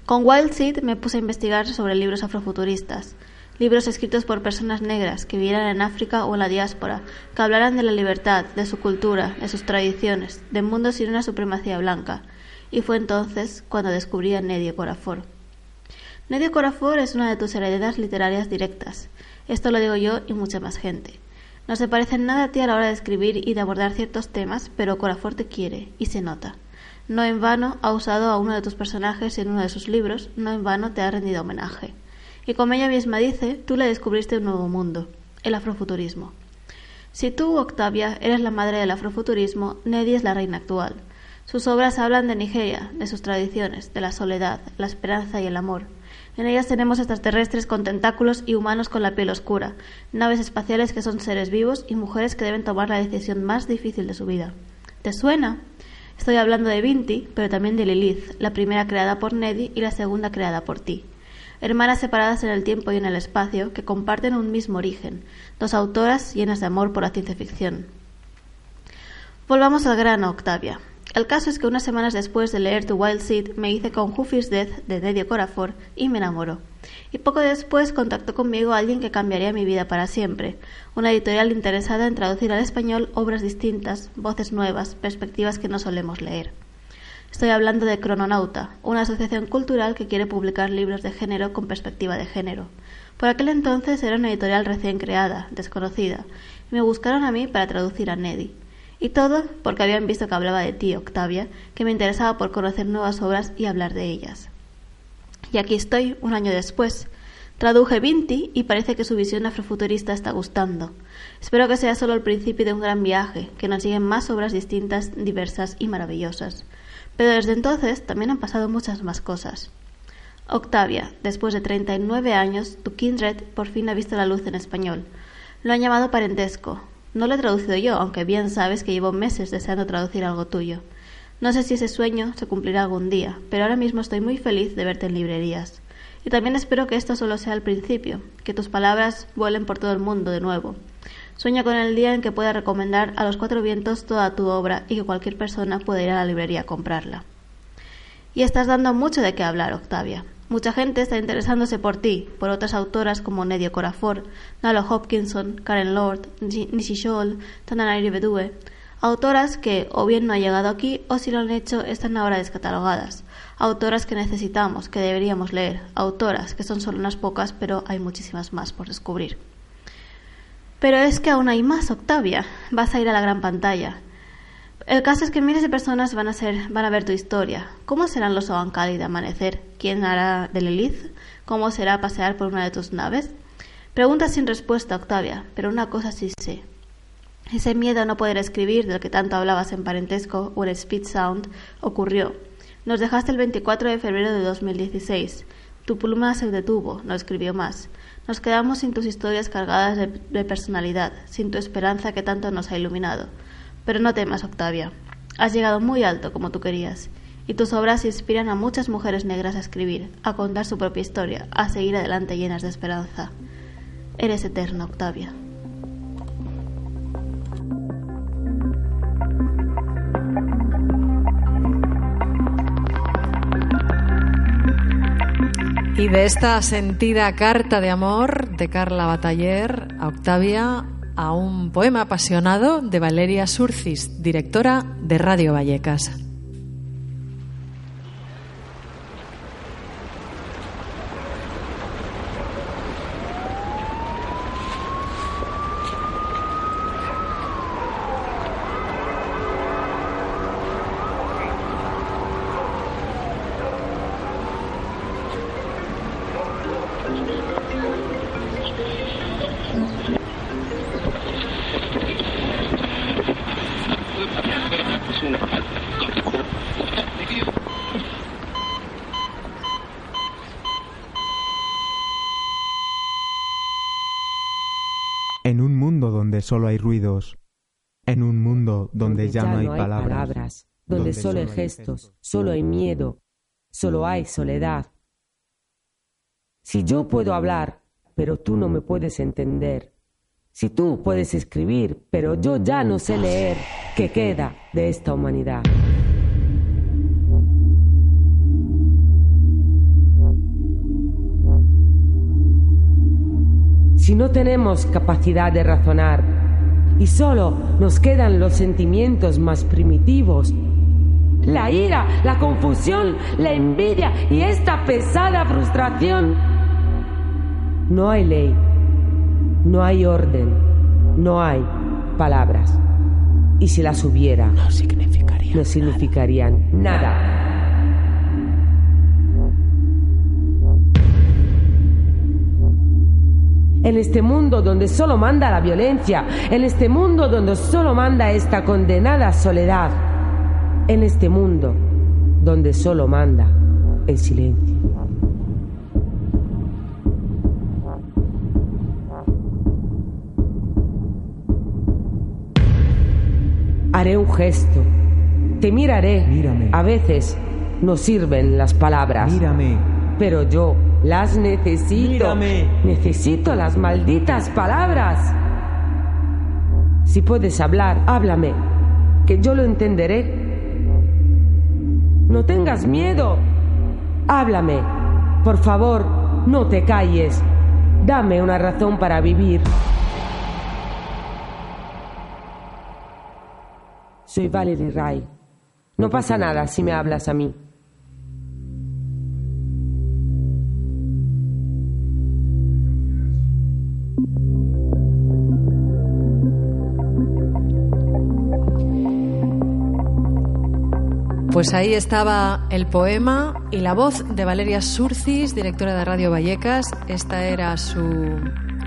Con Wild Seed me puse a investigar sobre libros afrofuturistas, libros escritos por personas negras que vivieran en África o en la diáspora, que hablaran de la libertad, de su cultura, de sus tradiciones, de mundo sin una supremacía blanca. Y fue entonces cuando descubrí a Nedio Corafor. Nedio Corafor es una de tus heredadas literarias directas. Esto lo digo yo y mucha más gente. No se parecen nada a ti a la hora de escribir y de abordar ciertos temas, pero Corafor te quiere, y se nota. No en vano ha usado a uno de tus personajes en uno de sus libros, no en vano te ha rendido homenaje. Y como ella misma dice, tú le descubriste un nuevo mundo, el afrofuturismo. Si tú, Octavia, eres la madre del afrofuturismo, Neddy es la reina actual. Sus obras hablan de Nigeria, de sus tradiciones, de la soledad, la esperanza y el amor. En ellas tenemos extraterrestres con tentáculos y humanos con la piel oscura, naves espaciales que son seres vivos y mujeres que deben tomar la decisión más difícil de su vida. ¿Te suena? Estoy hablando de Vinti, pero también de Lilith, la primera creada por Neddy y la segunda creada por ti. Hermanas separadas en el tiempo y en el espacio que comparten un mismo origen, dos autoras llenas de amor por la ciencia ficción. Volvamos al grano, Octavia. El caso es que unas semanas después de leer The Wild Seed me hice con Huffy's Death de Neddy Corafor y me enamoró. Y poco después contactó conmigo alguien que cambiaría mi vida para siempre, una editorial interesada en traducir al español obras distintas, voces nuevas, perspectivas que no solemos leer. Estoy hablando de Crononauta, una asociación cultural que quiere publicar libros de género con perspectiva de género. Por aquel entonces era una editorial recién creada, desconocida, y me buscaron a mí para traducir a Neddy. Y todo porque habían visto que hablaba de ti, Octavia, que me interesaba por conocer nuevas obras y hablar de ellas. Y aquí estoy, un año después. Traduje Vinti y parece que su visión afrofuturista está gustando. Espero que sea solo el principio de un gran viaje, que nos lleguen más obras distintas, diversas y maravillosas. Pero desde entonces también han pasado muchas más cosas. Octavia, después de 39 años, tu Kindred por fin ha visto la luz en español. Lo han llamado parentesco, no lo he traducido yo, aunque bien sabes que llevo meses deseando traducir algo tuyo. No sé si ese sueño se cumplirá algún día, pero ahora mismo estoy muy feliz de verte en librerías. Y también espero que esto solo sea el principio, que tus palabras vuelen por todo el mundo de nuevo. Sueño con el día en que pueda recomendar a los cuatro vientos toda tu obra y que cualquier persona pueda ir a la librería a comprarla. Y estás dando mucho de qué hablar, Octavia. Mucha gente está interesándose por ti, por otras autoras como Nedio Corafor, Nalo Hopkinson, Karen Lord, Nishi Scholl, Tananari Bedue, autoras que o bien no han llegado aquí o si lo han hecho están ahora descatalogadas, autoras que necesitamos, que deberíamos leer, autoras que son solo unas pocas pero hay muchísimas más por descubrir. Pero es que aún hay más, Octavia. Vas a ir a la gran pantalla. El caso es que miles de personas van a, ser, van a ver tu historia. ¿Cómo serán los Oankali de amanecer? ¿Quién hará de Lilith? ¿Cómo será pasear por una de tus naves? Pregunta sin respuesta, Octavia, pero una cosa sí sé. Ese miedo a no poder escribir del que tanto hablabas en parentesco o en Speed Sound ocurrió. Nos dejaste el 24 de febrero de 2016. Tu pluma se detuvo, no escribió más. Nos quedamos sin tus historias cargadas de personalidad, sin tu esperanza que tanto nos ha iluminado. Pero no temas, Octavia. Has llegado muy alto como tú querías, y tus obras inspiran a muchas mujeres negras a escribir, a contar su propia historia, a seguir adelante llenas de esperanza. Eres eterna, Octavia. Y de esta sentida carta de amor de Carla Bataller a Octavia a un poema apasionado de Valeria Surcis, directora de Radio Vallecas. Solo hay ruidos, en un mundo donde, ya, no hay, palabras, donde, solo hay gestos, solo hay miedo, solo hay soledad. Si yo puedo hablar, pero tú no me puedes entender, si tú puedes escribir, pero yo ya no sé leer, ¿qué queda de esta humanidad? Si no tenemos capacidad de razonar y solo nos quedan los sentimientos más primitivos, la ira, la confusión, la envidia y esta pesada frustración, no hay ley, no hay orden, no hay palabras. Y si las hubiera, no significarían, nada. En este mundo donde solo manda la violencia, en este mundo donde solo manda esta condenada soledad, en este mundo donde solo manda el silencio. Haré un gesto, te miraré. Mírame. A veces no sirven las palabras. Mírame. Pero yo las necesito. Mírame. Necesito las malditas palabras. Si puedes hablar, háblame, que yo lo entenderé. No tengas miedo. Háblame. Por favor, no te calles. Dame una razón para vivir. Soy Valerie Ray. No pasa nada si me hablas a mí. Pues ahí estaba el poema y la voz de Valeria Surcis, directora de Radio Vallecas. Esta era su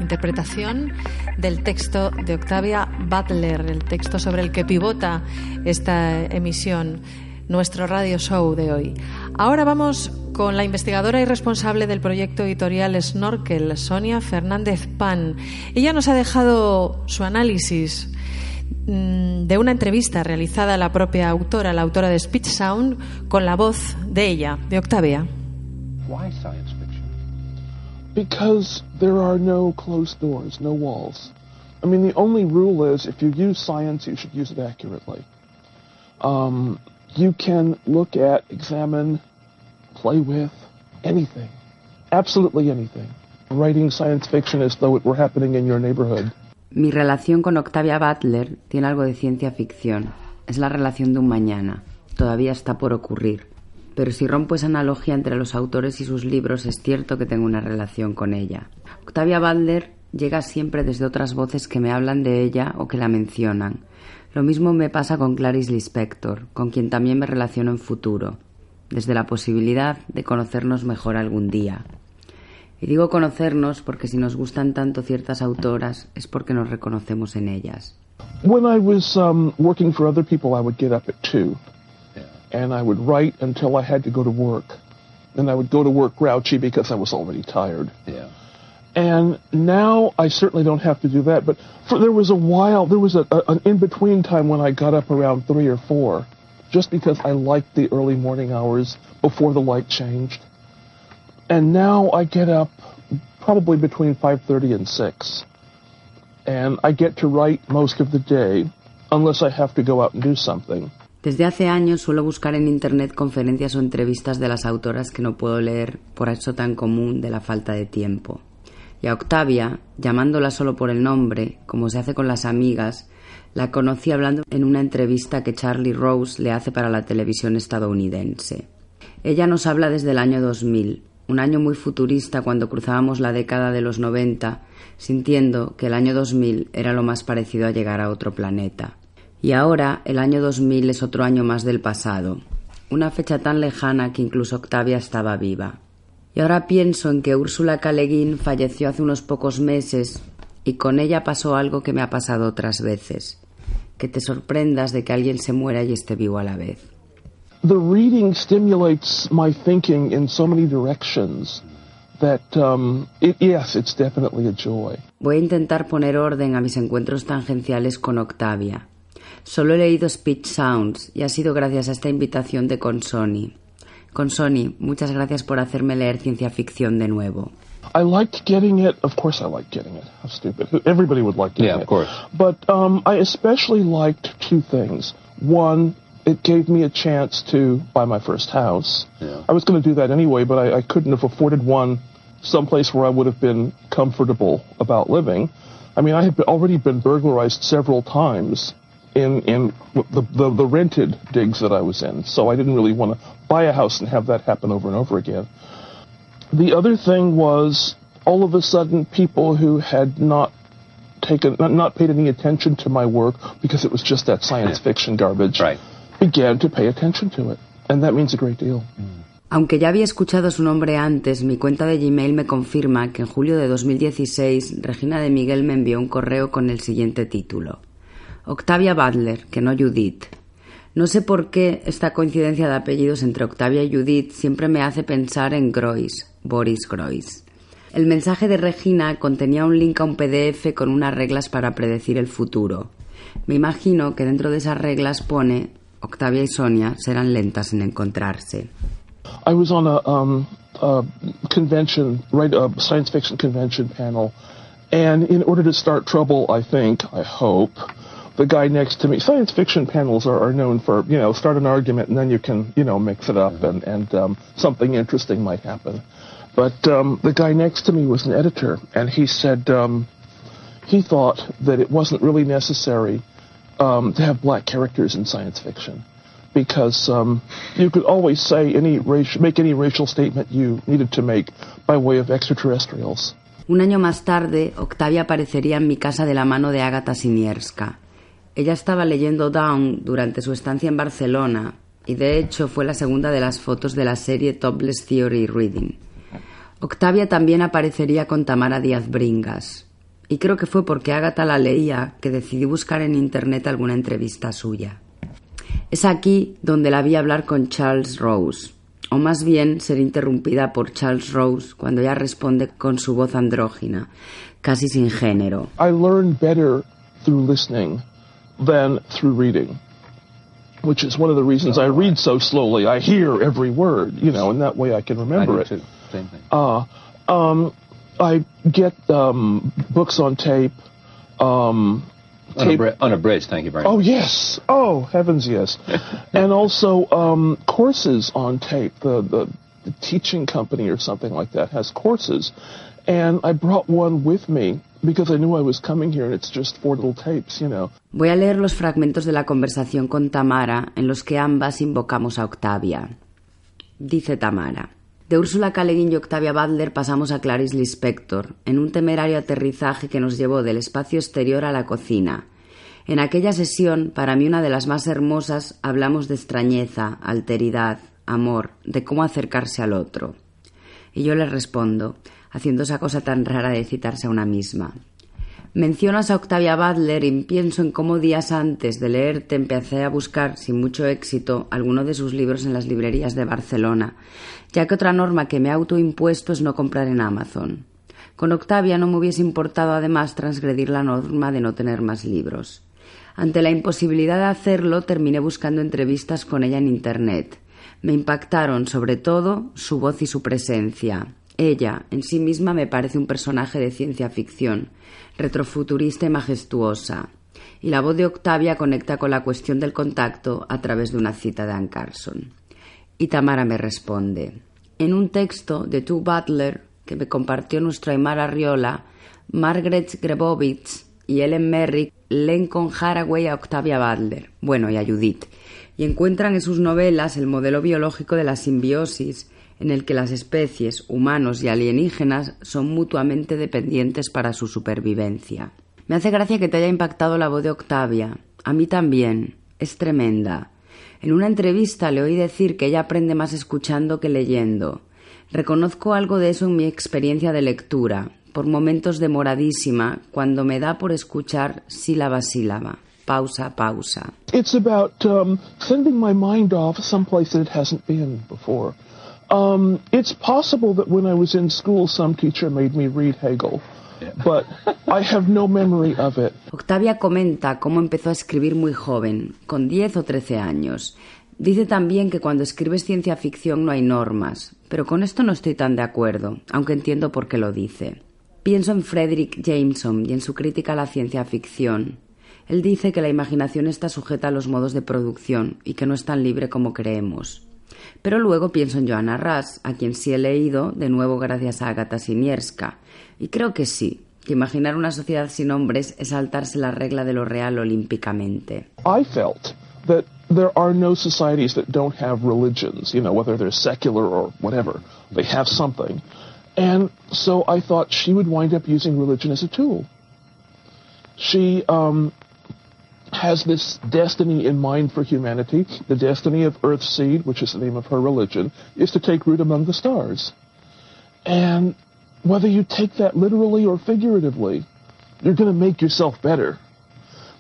interpretación del texto de Octavia Butler, el texto sobre el que pivota esta emisión, nuestro radio show de hoy. Ahora vamos con la investigadora y responsable del proyecto editorial Snorkel, Sonia Fernández Pan. Ella nos ha dejado su análisis de una entrevista realizada a la propia autora, la autora de Speech Sound, con la voz de ella, de Octavia. Why science fiction? Because there are no closed doors, no walls. I mean, the only rule is if you use science, you should use it accurately. Um, you can look at, examine, play with anything, absolutely anything. Writing science fiction as though it were happening in your neighborhood. Mi relación con Octavia Butler tiene algo de ciencia ficción. Es la relación de un mañana. Todavía está por ocurrir. Pero si rompo esa analogía entre los autores y sus libros, es cierto que tengo una relación con ella. Octavia Butler llega siempre desde otras voces que me hablan de ella o que la mencionan. Lo mismo me pasa con Clarice Lispector, con quien también me relaciono en futuro, desde la posibilidad de conocernos mejor algún día. Y digo conocernos porque si nos gustan tanto ciertas autoras es porque nos reconocemos en ellas. When I was um, working for other people, I would get up at 2 and I would write until I had to go to work. And I would go to work grouchy because I was already tired. Yeah. And now I certainly don't have to do that. But for, there was a while, there was a, a, an in between time when I got up around three or four, just because I liked the early morning hours before the light changed. And now I get up probably between 5:30 and 6. And I get to write most of the day unless I have to go out and do something. Desde hace años suelo buscar en Internet conferencias o entrevistas de las autoras que no puedo leer por eso tan común de la falta de tiempo. Y a Octavia, llamándola solo por el nombre, como se hace con las amigas, la conocí hablando en una entrevista que Charlie Rose le hace para la televisión estadounidense. Ella nos habla desde el año 2000, un año muy futurista cuando cruzábamos la década de los 90, sintiendo que el año 2000 era lo más parecido a llegar a otro planeta. Y ahora el año 2000 es otro año más del pasado, una fecha tan lejana que incluso Octavia estaba viva. Y ahora pienso en que Úrsula K. Le Guin falleció hace unos pocos meses y con ella pasó algo que me ha pasado otras veces, que te sorprendas de que alguien se muera y esté vivo a la vez. The reading stimulates my thinking in so many directions that, um, it, yes, it's definitely a joy. Voy a intentar poner orden a mis encuentros tangenciales con Octavia. Solo he leído Speech Sounds y ha sido gracias a esta invitación de Consoni. Consoni, muchas gracias por hacerme leer ciencia ficción de nuevo. I liked getting it. Of course, I liked getting it. How stupid. Everybody would like getting Yeah, of it. course. But um, I especially liked two things. One, it gave me a chance to buy my first house. Yeah. I was going to do that anyway, but I, I couldn't have afforded one someplace where I would have been comfortable about living. I mean, I had already been burglarized several times in in the, the the rented digs that I was in, so I didn't really want to buy a house and have that happen over and over again. The other thing was all of a sudden people who had not taken not, not paid any attention to my work because it was just that science fiction garbage Right. Began to pay attention to it, and that means a great deal. Aunque ya había escuchado su nombre antes, mi cuenta de Gmail me confirma que en julio de 2016 Regina de Miguel me envió un correo con el siguiente título. Octavia Butler, que no Judith. No sé por qué esta coincidencia de apellidos entre Octavia y Judith siempre me hace pensar en Groys, Boris Groys. El mensaje de Regina contenía un link a un PDF con unas reglas para predecir el futuro. Me imagino que dentro de esas reglas pone Octavia y Sonia serán lentas en encontrarse. I was on a, um, a convention, right, a science fiction convention panel, and in order to start trouble, I think, I hope, the guy next to me, science fiction panels are, are known for, you know, start an argument and then you can, you know, mix it up and, and um, something interesting might happen. But um, the guy next to me was an editor, and he said um, he thought that it wasn't really necessary um, to have black characters in science fiction because um, you could always make any racial statement you needed to make by way of extraterrestrials. Un año más tarde, Octavia aparecería en mi casa de la mano de Agatha Sinierska. Ella estaba leyendo Down durante su estancia en Barcelona y de hecho fue la segunda de las fotos de la serie Topless Theory Reading. Octavia también aparecería con Tamara Díaz Bringas. Y creo que fue porque Agatha la leía que decidí buscar en internet alguna entrevista suya. Es aquí donde la vi hablar con Charles Rose, o más bien ser interrumpida por Charles Rose cuando ella responde con su voz andrógina, casi sin género. I learn better through listening than through reading, which is one of the reasons I read so slowly. I hear every word, you know, and that way I can remember it. Same thing. Uh, um, I get um, books on tape. Um, tape. Unabri- unabridged, thank you very much. Oh yes. Oh heavens, yes. and also um, courses on tape. The, the the teaching company or something like that has courses, and I brought one with me because I knew I was coming here, and it's just four little tapes, you know. Voy a leer los fragmentos de la conversación con Tamara en los que ambas invocamos a Octavia. Dice Tamara. De Úrsula Guin y Octavia Butler pasamos a Clarice Lispector, en un temerario aterrizaje que nos llevó del espacio exterior a la cocina. En aquella sesión, para mí una de las más hermosas, hablamos de extrañeza, alteridad, amor, de cómo acercarse al otro. Y yo le respondo, haciendo esa cosa tan rara de citarse a una misma. Mencionas a Octavia Butler y pienso en cómo días antes de leerte empecé a buscar, sin mucho éxito, alguno de sus libros en las librerías de Barcelona, ya que otra norma que me he autoimpuesto es no comprar en Amazon. Con Octavia no me hubiese importado además transgredir la norma de no tener más libros. Ante la imposibilidad de hacerlo, terminé buscando entrevistas con ella en Internet. Me impactaron sobre todo su voz y su presencia. Ella, en sí misma, me parece un personaje de ciencia ficción, retrofuturista y majestuosa. Y la voz de Octavia conecta con la cuestión del contacto a través de una cita de Anne Carson. Y Tamara me responde. En un texto de Tu Butler que me compartió nuestro Aymar Arriola, Margaret Grebovich y Ellen Merrick leen con Haraway a Octavia Butler, bueno, y a Judith, y encuentran en sus novelas el modelo biológico de la simbiosis, en el que las especies, humanos y alienígenas, son mutuamente dependientes para su supervivencia. Me hace gracia que te haya impactado la voz de Octavia. A mí también. Es tremenda. En una entrevista le oí decir que ella aprende más escuchando que leyendo. Reconozco algo de eso en mi experiencia de lectura, por momentos demoradísima, cuando me da por escuchar sílaba sílaba, pausa, pausa. It's about um, sending my mind off someplace that it hasn't been before. Um, it's possible that when I was in school, some teacher made me read Hegel, but I have no memory of it. Octavia comenta cómo empezó a escribir muy joven, con 10 o 13 años. Dice también que cuando escribes ciencia ficción no hay normas, pero con esto no estoy tan de acuerdo, aunque entiendo por qué lo dice. Pienso en Frederick Jameson y en su crítica a la ciencia ficción. Él dice que la imaginación está sujeta a los modos de producción y que no es tan libre como creemos. Pero luego pienso en Joanna Russ, a quien sí he leído, de nuevo gracias a Agatha Sinierska, y creo que sí, que imaginar una sociedad sin hombres es saltarse la regla de lo real olímpicamente. I felt that there are no societies that don't have religions, you know, whether they're secular or whatever. They have something. And so I thought she would wind up using religion as a tool. She um, has this destiny in mind for humanity. The destiny of Earthseed, which is the name of her religion, is to take root among the stars. And whether you take that literally or figuratively, you're going to make yourself better.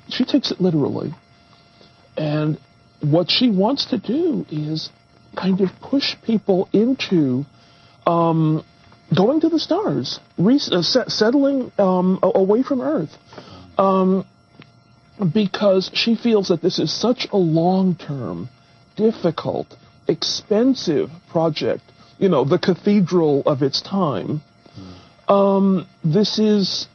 She takes it literally. And what she wants to do is kind of push people into um, going to the stars, re- uh, settling um, away from Earth. Um, because she feels that this is such a long term, difficult, expensive project, you know, the cathedral of its time. Um, this is,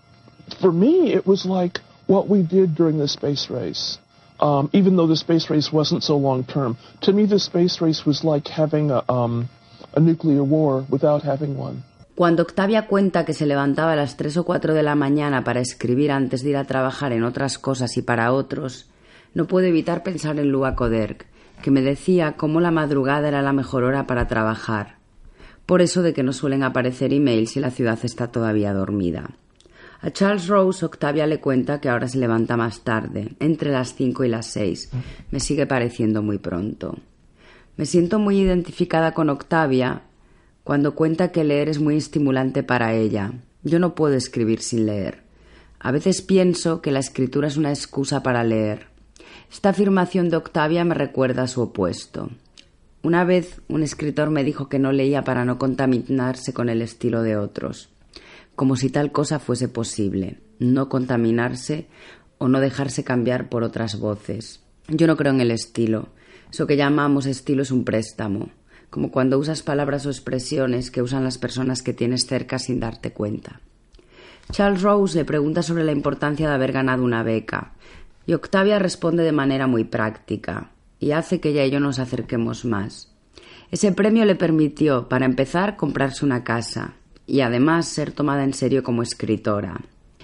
for me, it was like what we did during the space race. Um, even though the space race wasn't so long term, to me the space race was like having a, um, a nuclear war without having one. Cuando Octavia cuenta que se levantaba a las 3 o 4 de la mañana para escribir antes de ir a trabajar en otras cosas y para otros, no puedo evitar pensar en Lua Koderk, que me decía cómo la madrugada era la mejor hora para trabajar. Por eso de que no suelen aparecer emails si la ciudad está todavía dormida. A Charles Rose, Octavia le cuenta que ahora se levanta más tarde, entre las 5 y las 6. Me sigue pareciendo muy pronto. Me siento muy identificada con Octavia cuando cuenta que leer es muy estimulante para ella. Yo no puedo escribir sin leer. A veces pienso que la escritura es una excusa para leer. Esta afirmación de Octavia me recuerda a su opuesto. Una vez un escritor me dijo que no leía para no contaminarse con el estilo de otros, como si tal cosa fuese posible, no contaminarse o no dejarse cambiar por otras voces. Yo no creo en el estilo. Eso que llamamos estilo es un préstamo como cuando usas palabras o expresiones que usan las personas que tienes cerca sin darte cuenta. Charles Rose le pregunta sobre la importancia de haber ganado una beca, y Octavia responde de manera muy práctica, y hace que ella y yo nos acerquemos más. Ese premio le permitió, para empezar, comprarse una casa, y además ser tomada en serio como escritora.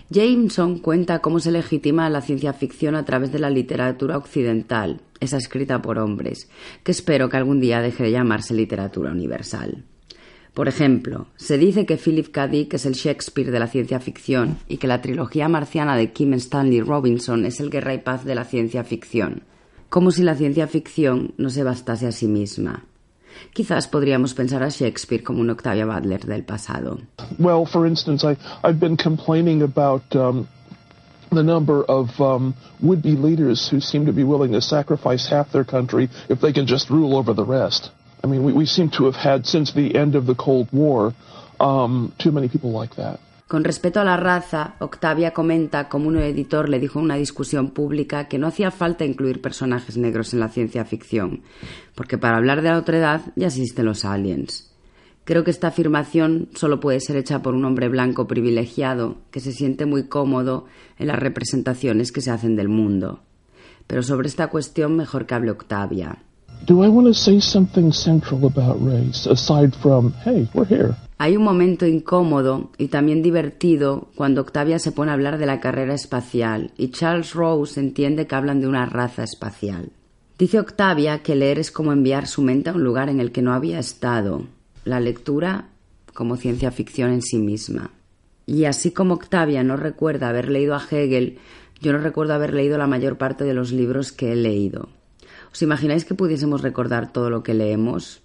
Jameson cuenta cómo se legitima la ciencia ficción a través de la literatura occidental, esa escrita por hombres, que espero que algún día deje de llamarse literatura universal. Por ejemplo, se dice que Philip K. Dick es el Shakespeare de la ciencia ficción y que la trilogía marciana de Kim Stanley Robinson es el guerra y paz de la ciencia ficción, como si la ciencia ficción no se bastase a sí misma. Quizás podríamos pensar a Shakespeare como un Octavia Butler del pasado. Well, for instance, I, I've been complaining about um, the number of um, would-be leaders who seem to be willing to sacrifice half their country if they can just rule over the rest. I mean, we, we seem to have had, since the end of the Cold War, um, too many people like that. Con respecto a la raza, Octavia comenta cómo un editor le dijo en una discusión pública que no hacía falta incluir personajes negros en la ciencia ficción, porque para hablar de la otredad ya existen los aliens. Creo que esta afirmación solo puede ser hecha por un hombre blanco privilegiado que se siente muy cómodo en las representaciones que se hacen del mundo. Pero sobre esta cuestión mejor que hable Octavia. Do I want to say something central about race aside from, hey, we're here? Hay un momento incómodo y también divertido cuando Octavia se pone a hablar de la carrera espacial y Charles Rose entiende que hablan de una raza espacial. Dice Octavia que leer es como enviar su mente a un lugar en el que no había estado, la lectura como ciencia ficción en sí misma. Y así como Octavia no recuerda haber leído a Hegel, yo no recuerdo haber leído la mayor parte de los libros que he leído. ¿Os imagináis que pudiésemos recordar todo lo que leemos?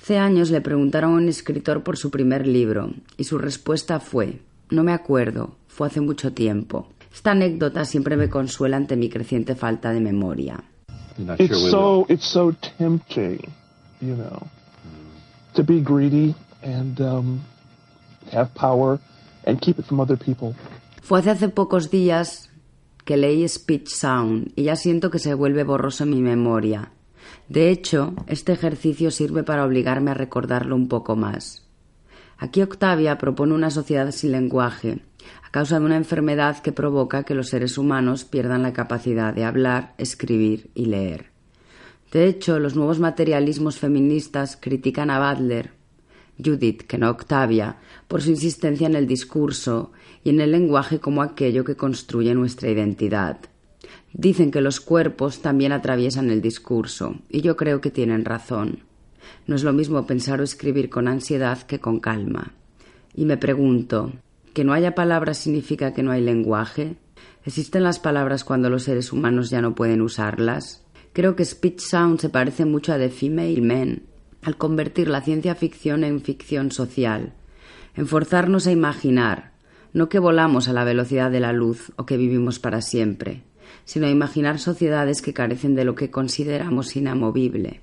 Hace años le preguntaron a un escritor por su primer libro y su respuesta fue No me acuerdo, fue hace mucho tiempo. Esta anécdota siempre me consuela ante mi creciente falta de memoria. It's so, it's so tempting, you know, to be greedy and um, have power and keep it from other people. Fue hace, hace pocos días que leí Speech Sound y ya siento que se vuelve borroso en mi memoria. De hecho, este ejercicio sirve para obligarme a recordarlo un poco más. Aquí Octavia propone una sociedad sin lenguaje, a causa de una enfermedad que provoca que los seres humanos pierdan la capacidad de hablar, escribir y leer. De hecho, los nuevos materialismos feministas critican a Butler, Judith, que no Octavia, por su insistencia en el discurso y en el lenguaje como aquello que construye nuestra identidad. Dicen que los cuerpos también atraviesan el discurso, y yo creo que tienen razón. No es lo mismo pensar o escribir con ansiedad que con calma. Y me pregunto, ¿que no haya palabras significa que no hay lenguaje? ¿Existen las palabras cuando los seres humanos ya no pueden usarlas? Creo que Speech Sound se parece mucho a The Female Men, al convertir la ciencia ficción en ficción social, en forzarnos a imaginar, no que volamos a la velocidad de la luz o que vivimos para siempre, sino imaginar sociedades que carecen de lo que consideramos inamovible,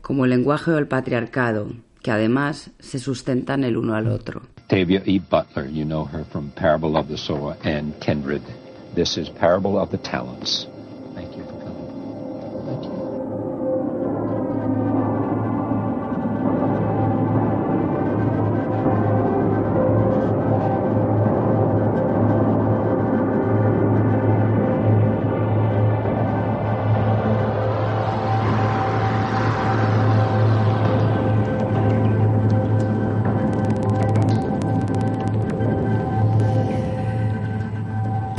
como el lenguaje o el patriarcado, que además se sustentan el uno al otro. Octavia E. Butler, you know her from Parable of the Sower and Kindred. This is Parable of the Talents. Thank you for coming. Thank you.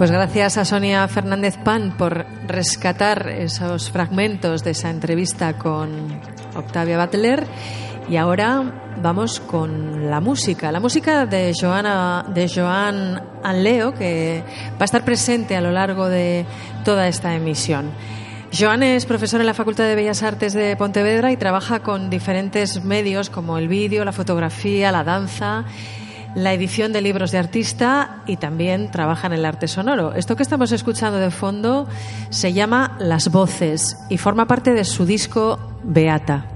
Pues gracias a Sonia Fernández Pan por rescatar esos fragmentos de esa entrevista con Octavia Butler. Y ahora vamos con la música, la música de Joana, de Joan Anleo, que va a estar presente a lo largo de toda esta emisión. Joan es profesor en la Facultad de Bellas Artes de Pontevedra y trabaja con diferentes medios como el vídeo, la fotografía, la danza la edición de libros de artista y también trabaja en el arte sonoro. Esto que estamos escuchando de fondo se llama Las Voces y forma parte de su disco Beata.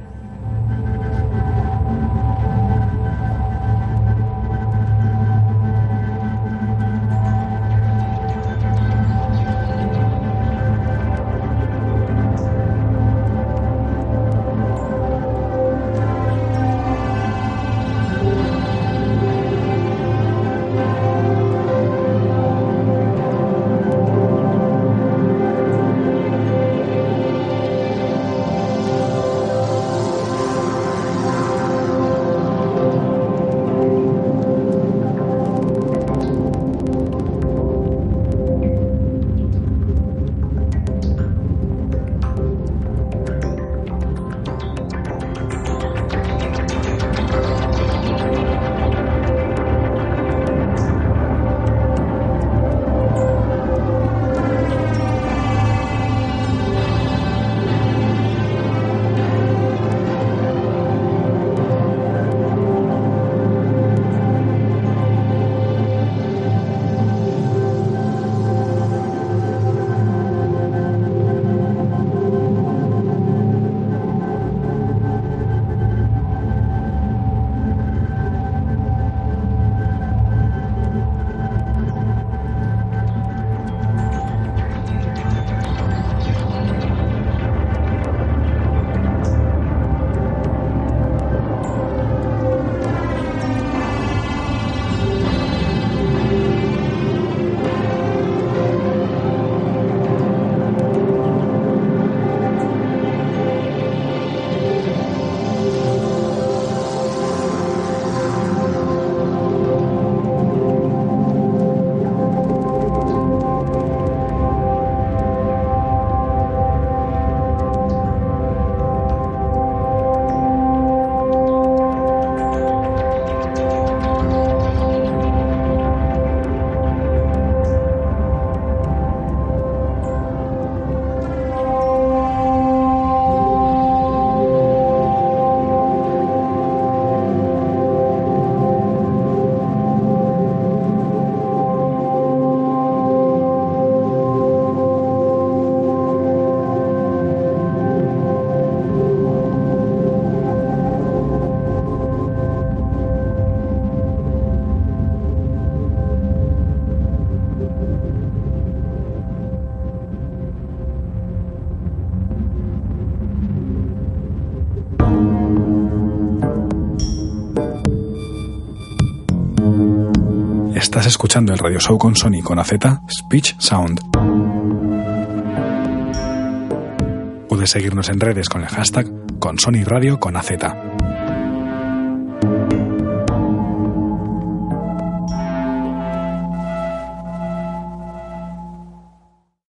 Estás escuchando el radio show con Sony con AZ Speech Sound. Puedes seguirnos en redes con el hashtag con Sony Radio con AZ.